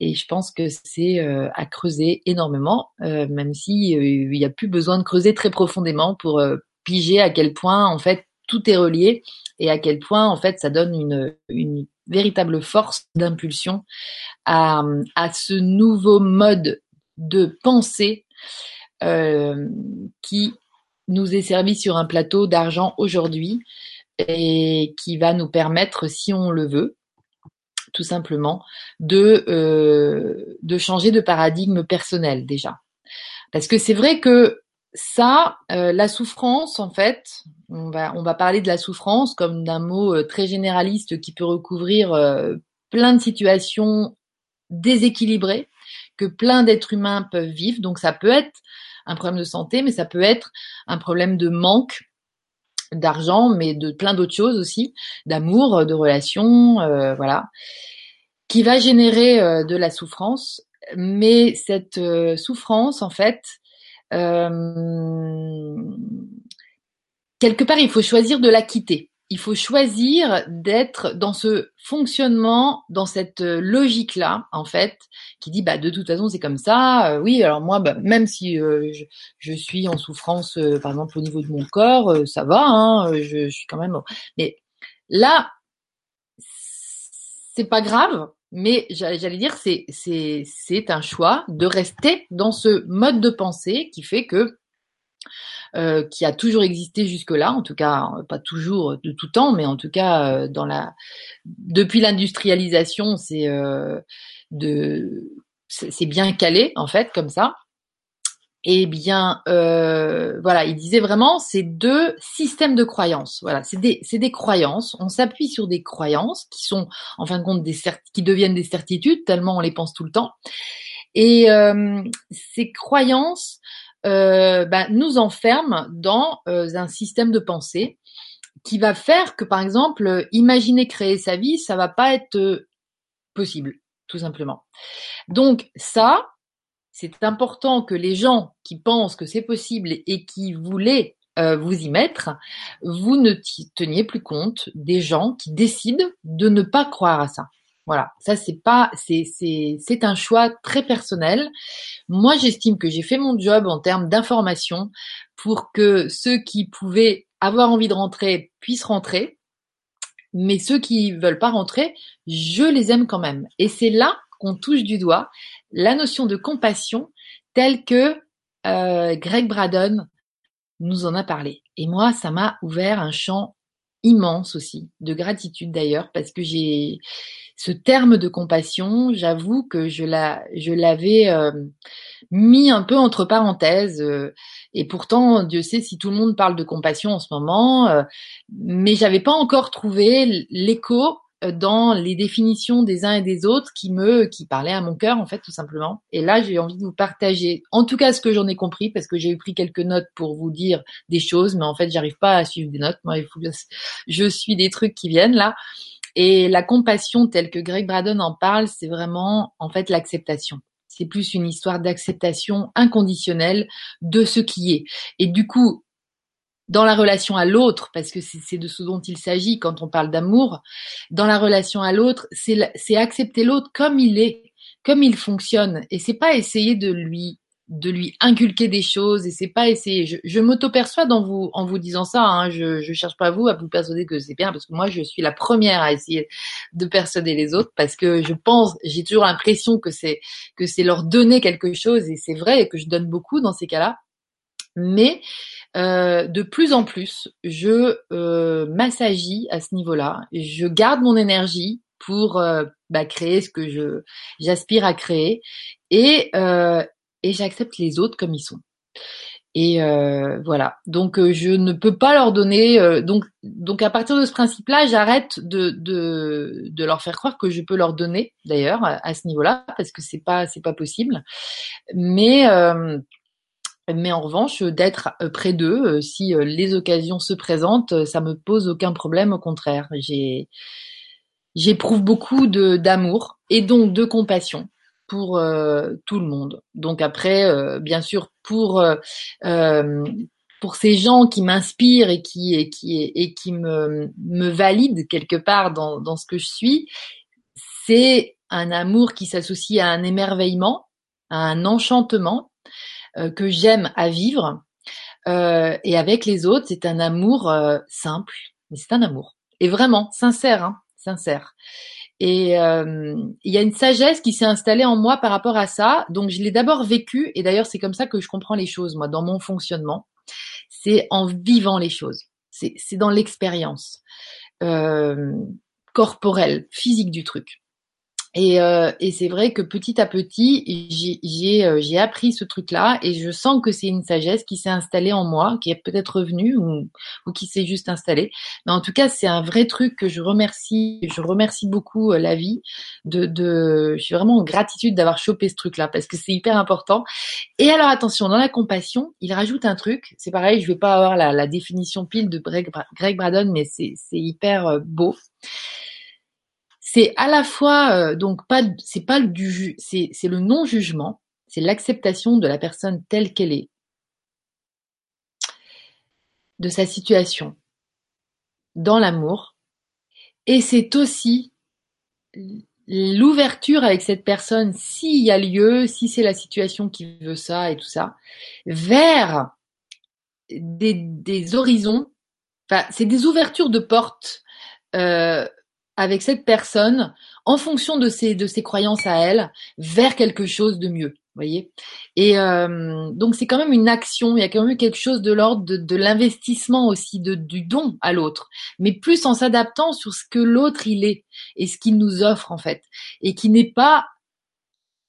Et je pense que c'est euh, à creuser énormément, euh, même si euh, il n'y a plus besoin de creuser très profondément pour piger à quel point en fait tout est relié et à quel point en fait ça donne une, une véritable force d'impulsion à, ce nouveau mode de pensée qui nous est servi sur un plateau d'argent aujourd'hui et qui va nous permettre, si on le veut, tout simplement, de, euh, de changer de paradigme personnel déjà. Parce que c'est vrai que ça, euh, la souffrance, en fait, on va, on va parler de la souffrance comme d'un mot euh, très généraliste qui peut recouvrir plein de situations déséquilibrées que plein d'êtres humains peuvent vivre. Donc ça peut être un problème de santé, mais ça peut être un problème de manque d'argent, mais de plein d'autres choses aussi, d'amour, de relations, euh, voilà. qui va générer de la souffrance, mais cette souffrance, en fait, quelque part, il faut choisir de la quitter il faut choisir d'être dans ce fonctionnement, dans cette euh, logique-là, en fait, qui dit bah de toute façon c'est comme ça. Euh, oui, alors moi, bah, même si euh, je, suis en souffrance, par exemple au niveau de mon corps, ça va, hein, je, suis quand même. Mais là, c'est pas grave. Mais j'allais dire, c'est un choix de rester dans ce mode de pensée qui fait que euh, qui a toujours existé jusque-là, en tout cas pas toujours de tout temps, mais en tout cas euh, dans la depuis l'industrialisation, c'est euh, de c'est bien calé en fait comme ça. Eh bien, voilà, il disait vraiment c'est deux systèmes de croyances. Voilà, c'est des des croyances. On s'appuie sur des croyances qui sont en fin de compte des qui deviennent des certitudes tellement on les pense tout le temps. Et ces croyances euh, bah, nous enferme dans euh, un système de pensée qui va faire que, par exemple, imaginer créer sa vie, ça va pas être euh, possible, tout simplement. Donc ça, c'est important que les gens qui pensent que c'est possible et qui voulaient vous y mettre, vous ne teniez plus compte des gens qui décident de ne pas croire à ça. Voilà, ça c'est pas, c'est c'est c'est un choix très personnel. Moi, j'estime que j'ai fait mon job en termes d'information pour que ceux qui pouvaient avoir envie de rentrer puissent rentrer, mais ceux qui veulent pas rentrer, je les aime quand même. Et c'est là qu'on touche du doigt la notion de compassion telle que euh, Greg Braden nous en a parlé. Et moi, ça m'a ouvert un champ immense aussi, de gratitude d'ailleurs, parce que j'ai ce terme de compassion, j'avoue que je la, je l'avais euh, mis un peu entre parenthèses. Euh, et pourtant, Dieu sait si tout le monde parle de compassion en ce moment, euh, mais j'avais pas encore trouvé l'écho dans les définitions des uns et des autres qui me qui parlaient à mon cœur en fait tout simplement. Et là, j'ai envie de vous partager en tout cas ce que j'en ai compris parce que j'ai eu pris quelques notes pour vous dire des choses mais en fait, j'arrive pas à suivre des notes. Moi, il faut je suis des trucs qui viennent là. Et la compassion telle que Greg Braden en parle, c'est vraiment en fait l'acceptation. C'est plus une histoire d'acceptation inconditionnelle de ce qui est. Et du coup, dans la relation à l'autre, parce que c'est de ce dont il s'agit quand on parle d'amour, dans la relation à l'autre, c'est accepter l'autre comme il est, comme il fonctionne, et c'est pas essayer de lui de lui inculquer des choses et c'est pas essayer. Je, je m'auto-persuade en vous en vous disant ça. Hein, je, je cherche pas vous à vous persuader que c'est bien parce que moi je suis la première à essayer de persuader les autres parce que je pense, j'ai toujours l'impression que c'est que c'est leur donner quelque chose et c'est vrai que je donne beaucoup dans ces cas-là. Mais euh, de plus en plus, je euh, à ce niveau-là. Je garde mon énergie pour euh, bah, créer ce que je j'aspire à créer et euh, et j'accepte les autres comme ils sont. Et euh, voilà. Donc je ne peux pas leur donner. Donc donc à partir de ce principe-là, j'arrête de, de de leur faire croire que je peux leur donner. D'ailleurs à, ce niveau-là, parce que c'est pas c'est pas possible. Mais mais en revanche, d'être près d'eux, si les occasions se présentent, ça me pose aucun problème. Au contraire, j'ai j'éprouve beaucoup d'amour et donc de compassion pour euh, tout le monde. Donc après, euh, bien sûr, pour euh, pour ces gens qui m'inspirent et qui et qui et qui me me valident quelque part dans dans ce que je suis, c'est un amour qui s'associe à un émerveillement, à un enchantement que j'aime à vivre. et avec les autres, c'est un amour simple, mais c'est un amour et vraiment sincère, hein, sincère. Et euh, il y a une sagesse qui s'est installée en moi par rapport à ça. Donc je l'ai d'abord vécu, et d'ailleurs c'est comme ça que je comprends les choses, moi, dans mon fonctionnement. C'est en vivant les choses. C'est dans l'expérience euh, corporelle, physique du truc. Et, euh, et c'est vrai que petit à petit, j'ai euh, appris ce truc-là et je sens que c'est une sagesse qui s'est installée en moi, qui est peut-être revenue ou, ou qui s'est juste installée. Mais en tout cas, c'est un vrai truc que je remercie. Je remercie beaucoup euh, la vie. De, de, je suis vraiment en gratitude d'avoir chopé ce truc-là parce que c'est hyper important. Et alors attention, dans la compassion, il rajoute un truc. C'est pareil, je vais pas avoir la, la définition pile de Greg, Greg Braden, mais c'est hyper beau c'est à la fois euh, donc pas c'est pas du c'est c'est le non jugement, c'est l'acceptation de la personne telle qu'elle est, de sa situation, dans l'amour, et c'est aussi l'ouverture avec cette personne, s'il y a lieu, si c'est la situation qui veut ça et tout ça, vers des, des horizons, enfin, c'est des ouvertures de portes euh, avec cette personne en fonction de ses, de ses croyances à elle vers quelque chose de mieux voyez. Et euh, donc c'est quand même une action, il y a quand même quelque chose de l'ordre de, l'investissement aussi, de, du don à l'autre, mais plus en s'adaptant sur ce que l'autre il est et ce qu'il nous offre en fait, et qui n'est pas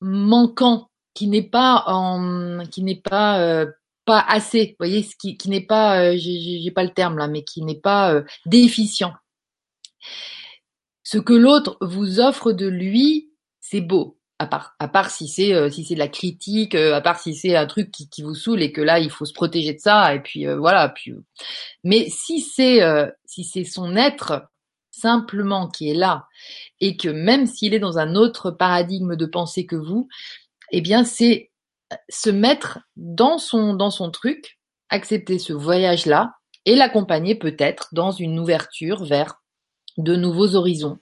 manquant, qui n'est pas en, qui n'est pas euh, pas assez, vous voyez, ce qui, qui n'est pas, euh, j'ai pas le terme là, mais qui n'est pas euh, déficient. Ce que l'autre vous offre de lui, c'est beau, à part, si c'est euh, si c'est de la critique, euh, à part si c'est un truc qui, qui vous saoule et que là il faut se protéger de ça et puis euh, voilà. Puis, mais si c'est si c'est son être simplement qui est là et que même s'il est dans un autre paradigme de pensée que vous, eh bien c'est se mettre dans son dans son truc, accepter ce voyage là et l'accompagner peut-être dans une ouverture vers de nouveaux horizons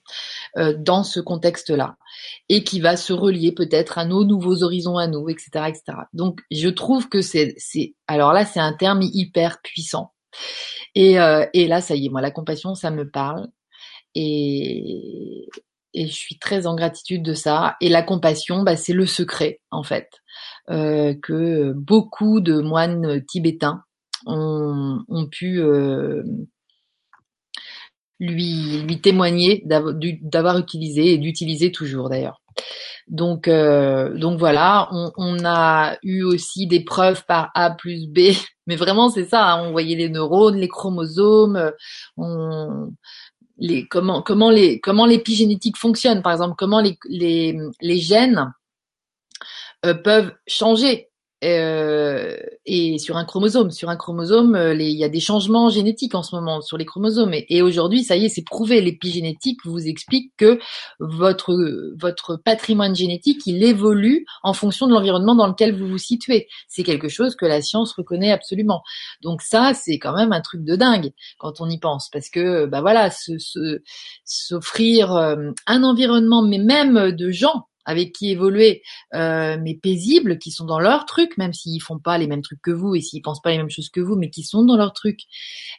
euh, dans ce contexte-là et qui va se relier peut-être à nos nouveaux horizons à nous, etc., etc. Donc, je trouve que c'est, c'est, alors là, c'est un terme hyper puissant. Et, euh, et là, ça y est, moi, la compassion, ça me parle et, et je suis très en gratitude de ça. Et la compassion, bah, c'est le secret, en fait, euh, que beaucoup de moines tibétains ont, ont pu euh, lui, témoigner d'avoir utilisé et d'utiliser toujours d'ailleurs. Donc, euh, donc voilà, on, a eu aussi des preuves par A plus B, mais vraiment c'est ça, hein, on voyait les neurones, les chromosomes, on, les, comment, comment les, comment l'épigénétique fonctionne, par exemple, comment les, les, les gènes euh, peuvent changer euh, et sur un chromosome. Sur un chromosome, euh, il y a des changements génétiques en ce moment sur les chromosomes. Et, aujourd'hui, ça y est, c'est prouvé. L'épigénétique vous explique que votre votre patrimoine génétique, il évolue en fonction de l'environnement dans lequel vous vous situez. C'est quelque chose que la science reconnaît absolument. Donc ça, c'est quand même un truc de dingue quand on y pense, parce que bah voilà, s'offrir euh, un environnement, mais même de gens avec qui évoluer, euh, mais paisibles, qui sont dans leur truc, même s'ils font pas les mêmes trucs que vous et s'ils pensent pas les mêmes choses que vous, mais qui sont dans leur truc,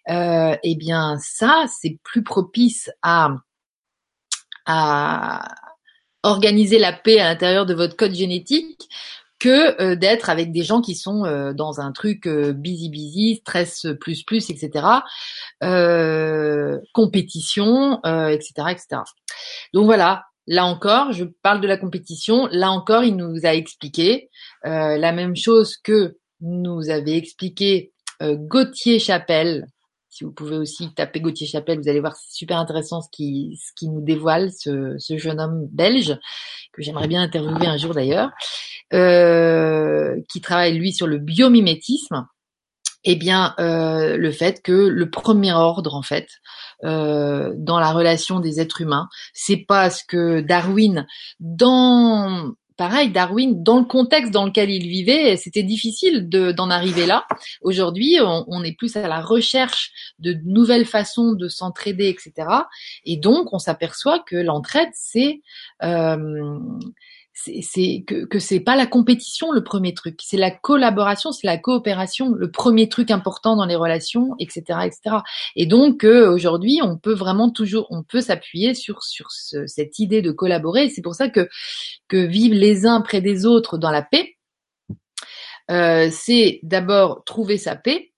euh, eh bien ça, c'est plus propice à, à organiser la paix à l'intérieur de votre code génétique que euh, d'être avec des gens qui sont euh, dans un truc euh, busy busy, stress plus plus, etc. compétition, etc., etc. Donc voilà, Là encore, je parle de la compétition. Là encore, il nous a expliqué euh, la même chose que nous avait expliqué euh, Gauthier Chapelle. Si vous pouvez aussi taper Gauthier Chapelle, vous allez voir, c'est super intéressant ce qui, ce qui nous dévoile ce, ce jeune homme belge que j'aimerais bien interviewer un jour d'ailleurs, euh, qui travaille lui sur le biomimétisme. Eh bien, euh, le fait que le premier ordre, en fait, euh, dans la relation des êtres humains. C'est parce que Darwin, dans pareil, Darwin, dans le contexte dans lequel il vivait, c'était difficile d'en arriver là. Aujourd'hui, on, est plus à la recherche de nouvelles façons de s'entraider, etc. Et donc, on s'aperçoit que l'entraide, c'est euh, c'est que, que c'est pas la compétition le premier truc, c'est la collaboration, c'est la coopération, le premier truc important dans les relations, etc., etc. Et donc euh, aujourd'hui, on peut vraiment toujours, on peut s'appuyer sur sur cette idée de collaborer. C'est pour ça que que vivre les uns près des autres dans la paix, euh, c'est d'abord trouver sa paix.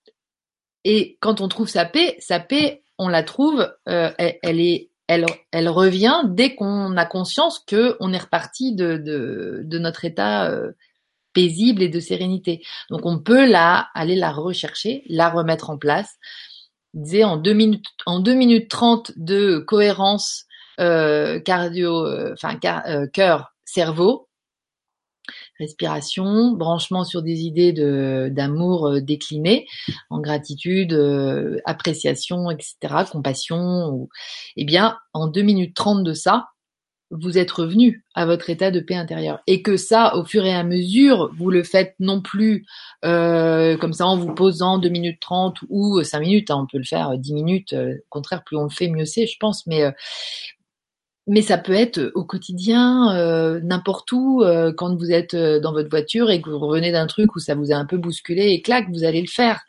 Et quand on trouve sa paix, sa paix, on la trouve, euh, elle est elle, elle revient dès qu'on a conscience que on est reparti de, de, de notre état euh, paisible et de sérénité. Donc on peut là aller la rechercher, la remettre en place. Disais en deux minutes, en deux minutes trente de cohérence euh, cardio, euh, enfin cœur cerveau, respiration, branchement sur des idées de d'amour euh, déclinées, en gratitude, euh, appréciation, etc., compassion. Ou, eh bien, en 2 minutes 30 de ça, vous êtes revenu à votre état de paix intérieure et que ça, au fur et à mesure, vous le faites non plus euh, comme ça en vous posant 2 minutes 30 ou 5 minutes, hein, on peut le faire 10 minutes, au contraire, plus on le fait, mieux c'est, je pense, mais mais ça peut être au quotidien, euh, n'importe où, euh, quand vous êtes dans votre voiture et que vous revenez d'un truc où ça vous a un peu bousculé et clac, vous allez le faire.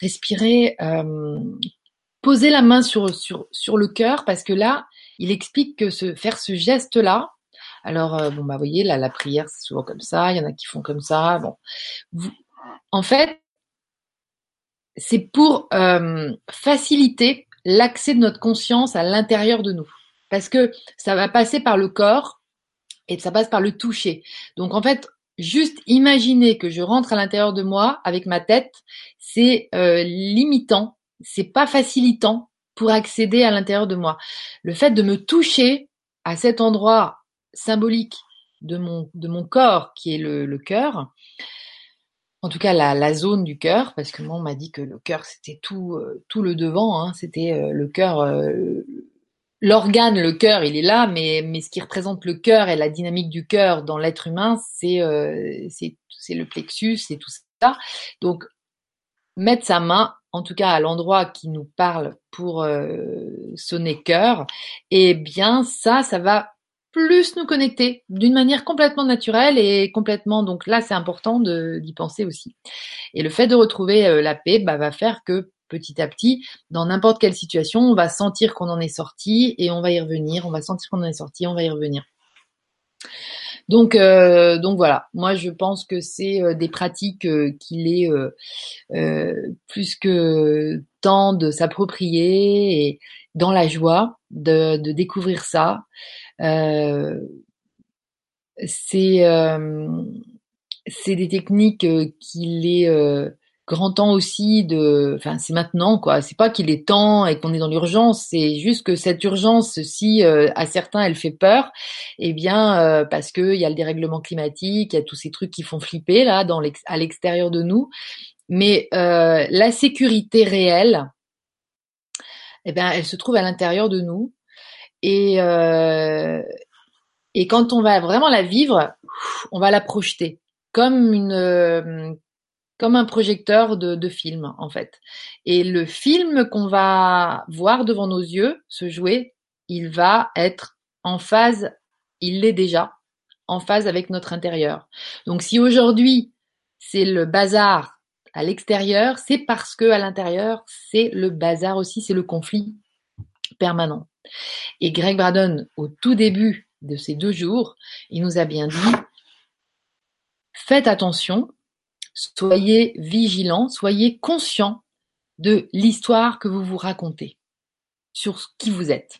Respirez, euh, posez la main sur, sur, sur le cœur parce que là, il explique que ce, faire ce geste-là, alors euh, bon bah vous voyez là la prière c'est souvent comme ça, il y en a qui font comme ça, bon, en fait c'est pour euh, faciliter l'accès de notre conscience à l'intérieur de nous, parce que ça va passer par le corps et ça passe par le toucher. Donc en fait juste imaginer que je rentre à l'intérieur de moi avec ma tête, c'est euh, limitant, c'est pas facilitant pour accéder à l'intérieur de moi. Le fait de me toucher à cet endroit symbolique de mon, de mon corps qui est le, cœur, en tout cas la, zone du cœur, parce que moi on m'a dit que le cœur c'était tout, euh, tout le devant, hein, c'était euh, le cœur, l'organe, le cœur, il est là, mais, ce qui représente le cœur et la dynamique du cœur dans l'être humain, c'est euh, c'est le plexus, c'est tout ça. Donc mettre sa main en tout cas à l'endroit qui nous parle pour euh, sonner cœur, eh bien ça, ça va plus nous connecter d'une manière complètement naturelle et complètement donc là c'est important d'y penser aussi. Et le fait de retrouver euh, la paix bah, va faire que petit à petit, dans n'importe quelle situation, on va sentir qu'on en est sorti et on va y revenir, on va sentir qu'on en est sorti, on va y revenir. Donc, euh, donc voilà. Moi, je pense que c'est euh, des pratiques euh, qu'il est plus que temps de s'approprier et dans la joie de, de découvrir ça. c'est c'est des techniques qu'il est grand temps aussi de, enfin c'est maintenant quoi. C'est pas qu'il est temps et qu'on est dans l'urgence, c'est juste que cette urgence, si euh, à certains elle fait peur, eh bien euh, parce que il y a le dérèglement climatique, il y a tous ces trucs qui font flipper là dans à l'extérieur de nous. Mais euh, la sécurité réelle, eh bien elle se trouve à l'intérieur de nous et et quand on va vraiment la vivre, on va la projeter comme une comme un projecteur de, de film en fait. Et le film qu'on va voir devant nos yeux se jouer, il va être en phase, il l'est déjà, en phase avec notre intérieur. Donc si aujourd'hui c'est le bazar à l'extérieur, c'est parce que à l'intérieur c'est le bazar aussi, c'est le conflit permanent. Et Greg Braden, au tout début de ces deux jours, il nous a bien dit, faites attention Soyez vigilants, soyez conscients de l'histoire que vous vous racontez sur qui vous êtes.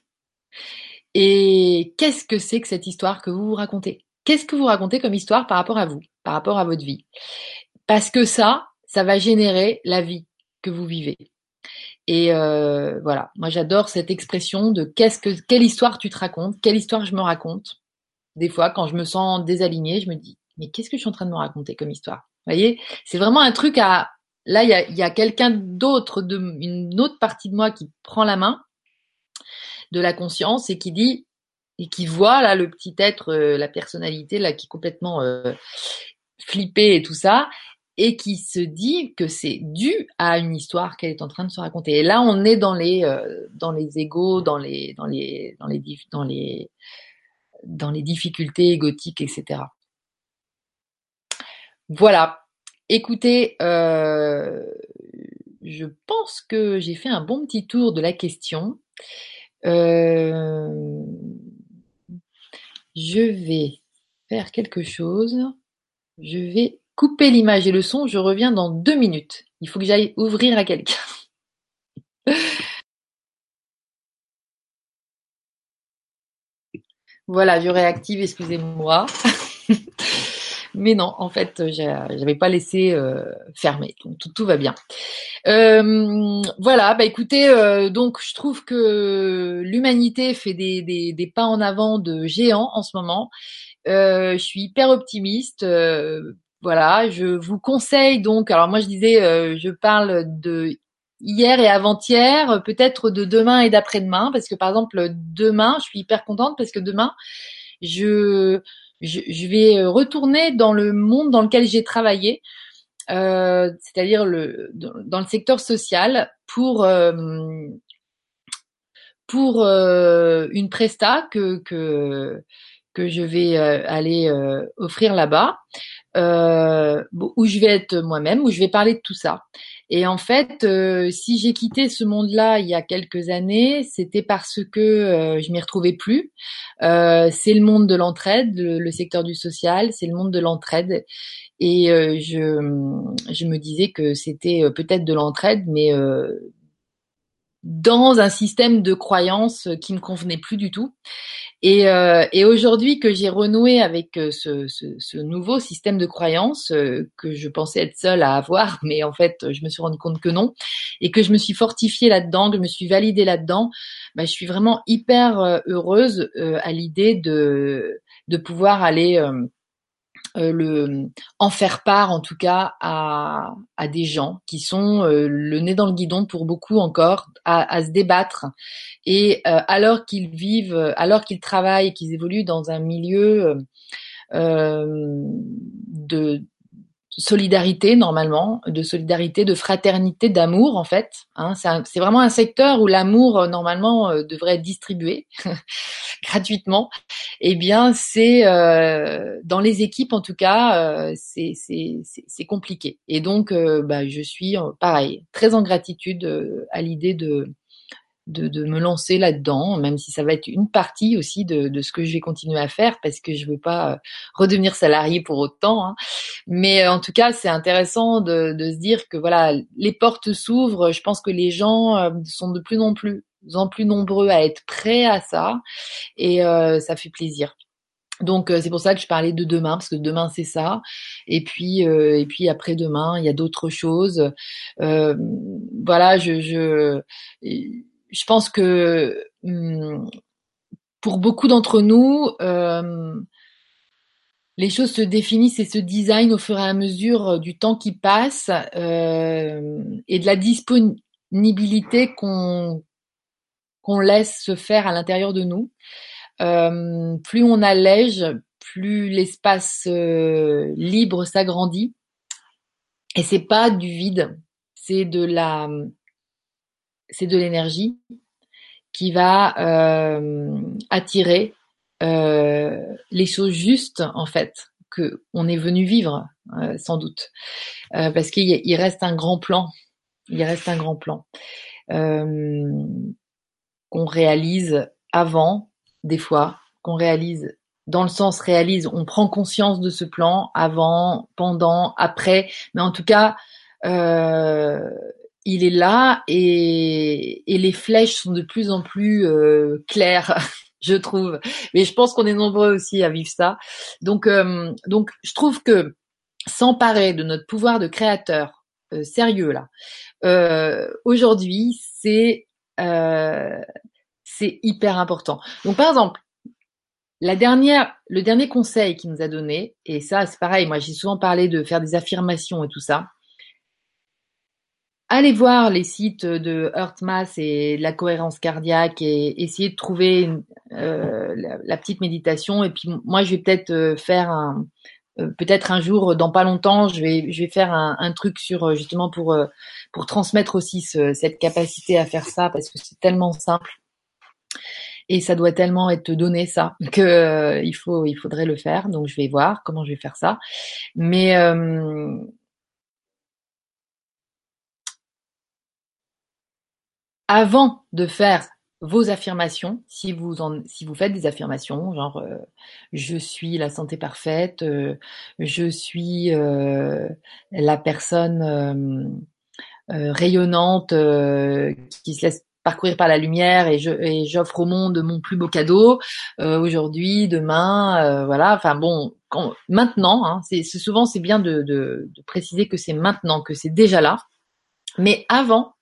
Et qu'est-ce que c'est que cette histoire que vous vous racontez? Qu'est-ce que vous racontez comme histoire par rapport à vous, par rapport à votre vie? Parce que ça, ça va générer la vie que vous vivez. Et euh, voilà, moi j'adore cette expression de qu'est-ce que quelle histoire tu te racontes, quelle histoire je me raconte. Des fois, quand je me sens désalignée, je me dis mais qu'est-ce que je suis en train de me raconter comme histoire? Voyez, c'est vraiment un truc à. Là, il y a, y a quelqu'un d'autre, de, une autre partie de moi qui prend la main de la conscience et qui dit et qui voit là le petit être, euh, la personnalité là qui est complètement euh, flippée et tout ça, et qui se dit que c'est dû à une histoire qu'elle est en train de se raconter. Et là, on est dans les euh, dans les égaux, dans les dans les dans les dans les dans les difficultés égotiques, etc. Voilà. Écoutez, euh, je pense que j'ai fait un bon petit tour de la question. Euh, je vais faire quelque chose. Je vais couper l'image et le son. Je reviens dans deux minutes. Il faut que j'aille ouvrir à quelqu'un. voilà, je réactive, excusez-moi. Mais non, en fait, j'avais pas laissé euh, fermer, donc tout, va bien. Euh, voilà, bah écoutez, euh, donc je trouve que l'humanité fait des, des, des, pas en avant de géants en ce moment. je suis hyper optimiste. voilà, je vous conseille donc. Alors moi, je disais, je parle de hier et avant-hier, peut-être de demain et d'après-demain, parce que par exemple demain, je suis hyper contente parce que demain, je je, vais retourner dans le monde dans lequel j'ai travaillé, euh, c'est-à-dire le dans le secteur social pour euh, pour euh, une presta que que que je vais aller offrir là-bas, où je vais être moi-même, où je vais parler de tout ça. Et en fait, euh, si j'ai quitté ce monde-là il y a quelques années, c'était parce que euh, je m'y retrouvais plus. Euh, c'est le monde de l'entraide, le, secteur du social, c'est le monde de l'entraide. Et je, je me disais que c'était peut-être de l'entraide, mais dans un système de croyances qui ne convenait plus du tout. Et, euh, et aujourd'hui que j'ai renoué avec euh, ce, ce, ce, nouveau système de croyances euh, que je pensais être seule à avoir, mais en fait je me suis rendu compte que non, et que je me suis fortifiée là-dedans, que je me suis validée là-dedans, bah, je suis vraiment hyper heureuse à l'idée de, de pouvoir aller euh, le en faire part en tout cas à, à des gens qui sont euh, le nez dans le guidon pour beaucoup encore à, à se débattre. Et euh, alors qu'ils vivent alors qu'ils travaillent qu'ils évoluent dans un milieu de solidarité normalement, de solidarité, de fraternité, d'amour en fait. Hein, c'est vraiment un secteur où l'amour euh, normalement euh, devrait être distribué gratuitement. Eh bien, c'est euh, dans les équipes en tout cas, c'est compliqué. Et donc, bah, je suis pareil, très en gratitude à l'idée de de, de, me lancer là-dedans, même si ça va être une partie aussi de, de, ce que je vais continuer à faire, parce que je veux pas euh, redevenir salarié pour autant. Hein. Mais euh, en tout cas, c'est intéressant de, de, se dire que voilà, les portes s'ouvrent. Je pense que les gens euh, sont de plus en plus en plus nombreux à être prêts à ça, et ça fait plaisir. Donc c'est pour ça que je parlais de demain parce que demain c'est ça et puis et puis après demain il y a d'autres choses. voilà, je, je je pense que hum, pour beaucoup d'entre nous, euh, les choses se définissent et se designent au fur et à mesure du temps qui passe euh, et de la disponibilité qu'on qu'on laisse se faire à l'intérieur de nous. Euh, plus on allège, plus l'espace libre s'agrandit. Et c'est pas du vide, c'est de la c'est de l'énergie qui va euh, attirer euh, les choses justes en fait que on est venu vivre euh, sans doute. Parce qu'il reste un grand plan. Il reste un grand plan qu'on réalise avant des fois qu'on réalise dans le sens réalise on prend conscience de ce plan avant pendant après. Mais en tout cas il est là et, et, les flèches sont de plus en plus euh, claires, je trouve. Mais je pense qu'on est nombreux aussi à vivre ça. Donc, euh, donc, je trouve que s'emparer de notre pouvoir de créateur euh, sérieux là, aujourd'hui, c'est c'est hyper important. Donc, par exemple, la dernière, le dernier conseil qu'il nous a donné, et ça c'est pareil, moi j'ai souvent parlé de faire des affirmations et tout ça allez voir les sites de HeartMath et de la cohérence cardiaque et essayer de trouver euh, la, petite méditation. Et puis moi, je vais peut-être euh, faire un, euh, peut-être un jour, dans pas longtemps, je vais, je vais faire un, truc sur justement pour pour transmettre aussi cette capacité à faire ça parce que c'est tellement simple et ça doit tellement être donné ça que il faut, il faudrait le faire. Donc je vais voir comment je vais faire ça. Mais avant de faire vos affirmations, si vous en, si vous faites des affirmations, genre euh, je suis la santé parfaite, euh, je suis euh, la personne rayonnante qui se laisse parcourir par la lumière et je et j'offre au monde mon plus beau cadeau aujourd'hui, demain, voilà. Enfin bon, maintenant, hein, c'est souvent c'est bien de, de préciser que c'est maintenant, que c'est déjà là. Mais avant,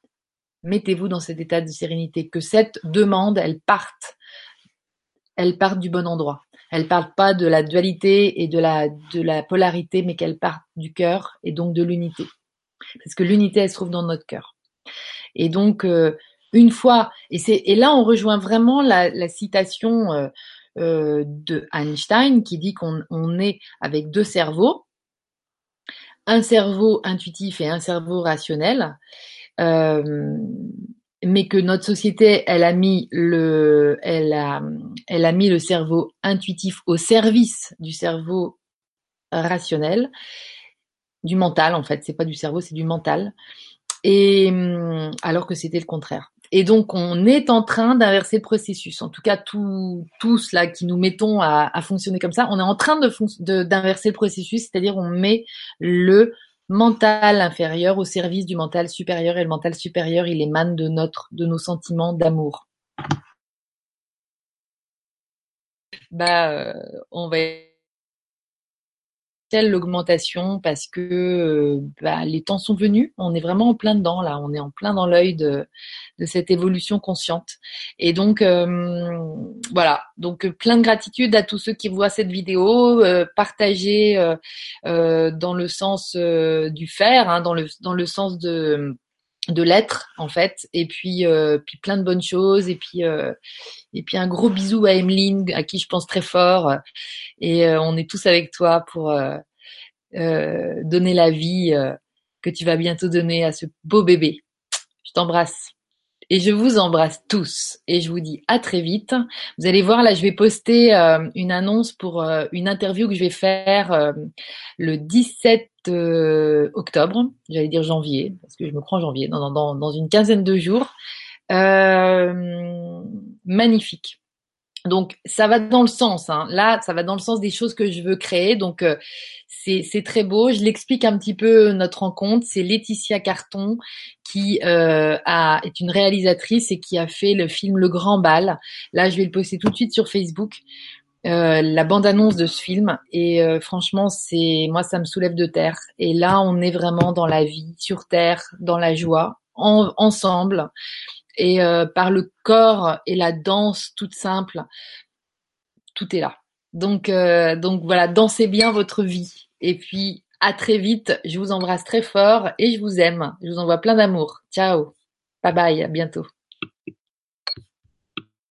mettez-vous dans cet état de sérénité, que cette demande, elle parte, elle parte du bon endroit. Elle parle pas de la dualité et de la, polarité, mais qu'elle parte du cœur et donc de l'unité. Parce que l'unité, elle se trouve dans notre cœur. Et donc, euh, une fois, et, là on rejoint vraiment la, citation euh, euh, de Einstein qui dit qu'on on est avec deux cerveaux, un cerveau intuitif et un cerveau rationnel, mais que notre société, elle a mis le, elle a, elle a mis le cerveau intuitif au service du cerveau rationnel, du mental en fait. C'est pas du cerveau, c'est du mental. Et alors que c'était le contraire. Et donc, on est en train d'inverser le processus. En tout cas, tous, tous là qui nous mettons à, à, fonctionner comme ça, on est en train de d'inverser le processus, c'est-à-dire on met le mental inférieur au service du mental supérieur et le mental supérieur, il émane de notre, de nos sentiments d'amour. Bah, euh, on va l'augmentation parce que euh, bah, les temps sont venus. On est vraiment en plein dedans là. On est en plein dans l'œil de, cette évolution consciente. Et donc euh, voilà. Donc plein de gratitude à tous ceux qui voient cette vidéo. Euh, euh, dans le sens du faire, hein, dans le dans le sens de de l'être en fait et puis puis plein de bonnes choses et puis et puis un gros bisou à Emeline, à qui je pense très fort. Et euh, on est tous avec toi pour euh, euh, donner la vie que tu vas bientôt donner à ce beau bébé. Je t'embrasse. Et je vous embrasse tous. Et je vous dis à très vite. Vous allez voir, là, je vais poster une annonce pour une interview que je vais faire le 17 octobre. J'allais dire janvier, parce que je me crois en janvier, dans, dans, dans une quinzaine de jours. Euh, magnifique. Donc ça va dans le sens. Hein. Là, ça va dans le sens des choses que je veux créer. Donc euh, c'est très beau. Je l'explique un petit peu notre rencontre. C'est Laetitia Carton qui euh, a, est une réalisatrice et qui a fait le film Le Grand Bal. Là, je vais le poster tout de suite sur Facebook. Euh, la bande-annonce de ce film et euh, franchement c'est moi ça me soulève de terre et là on est vraiment dans la vie sur terre dans la joie en, ensemble et euh, par le corps et la danse toute simple, tout est là. Donc, euh, donc voilà, dansez bien votre vie. Et puis, à très vite. Je vous embrasse très fort et je vous aime. Je vous envoie plein d'amour. Ciao. Bye bye. À bientôt.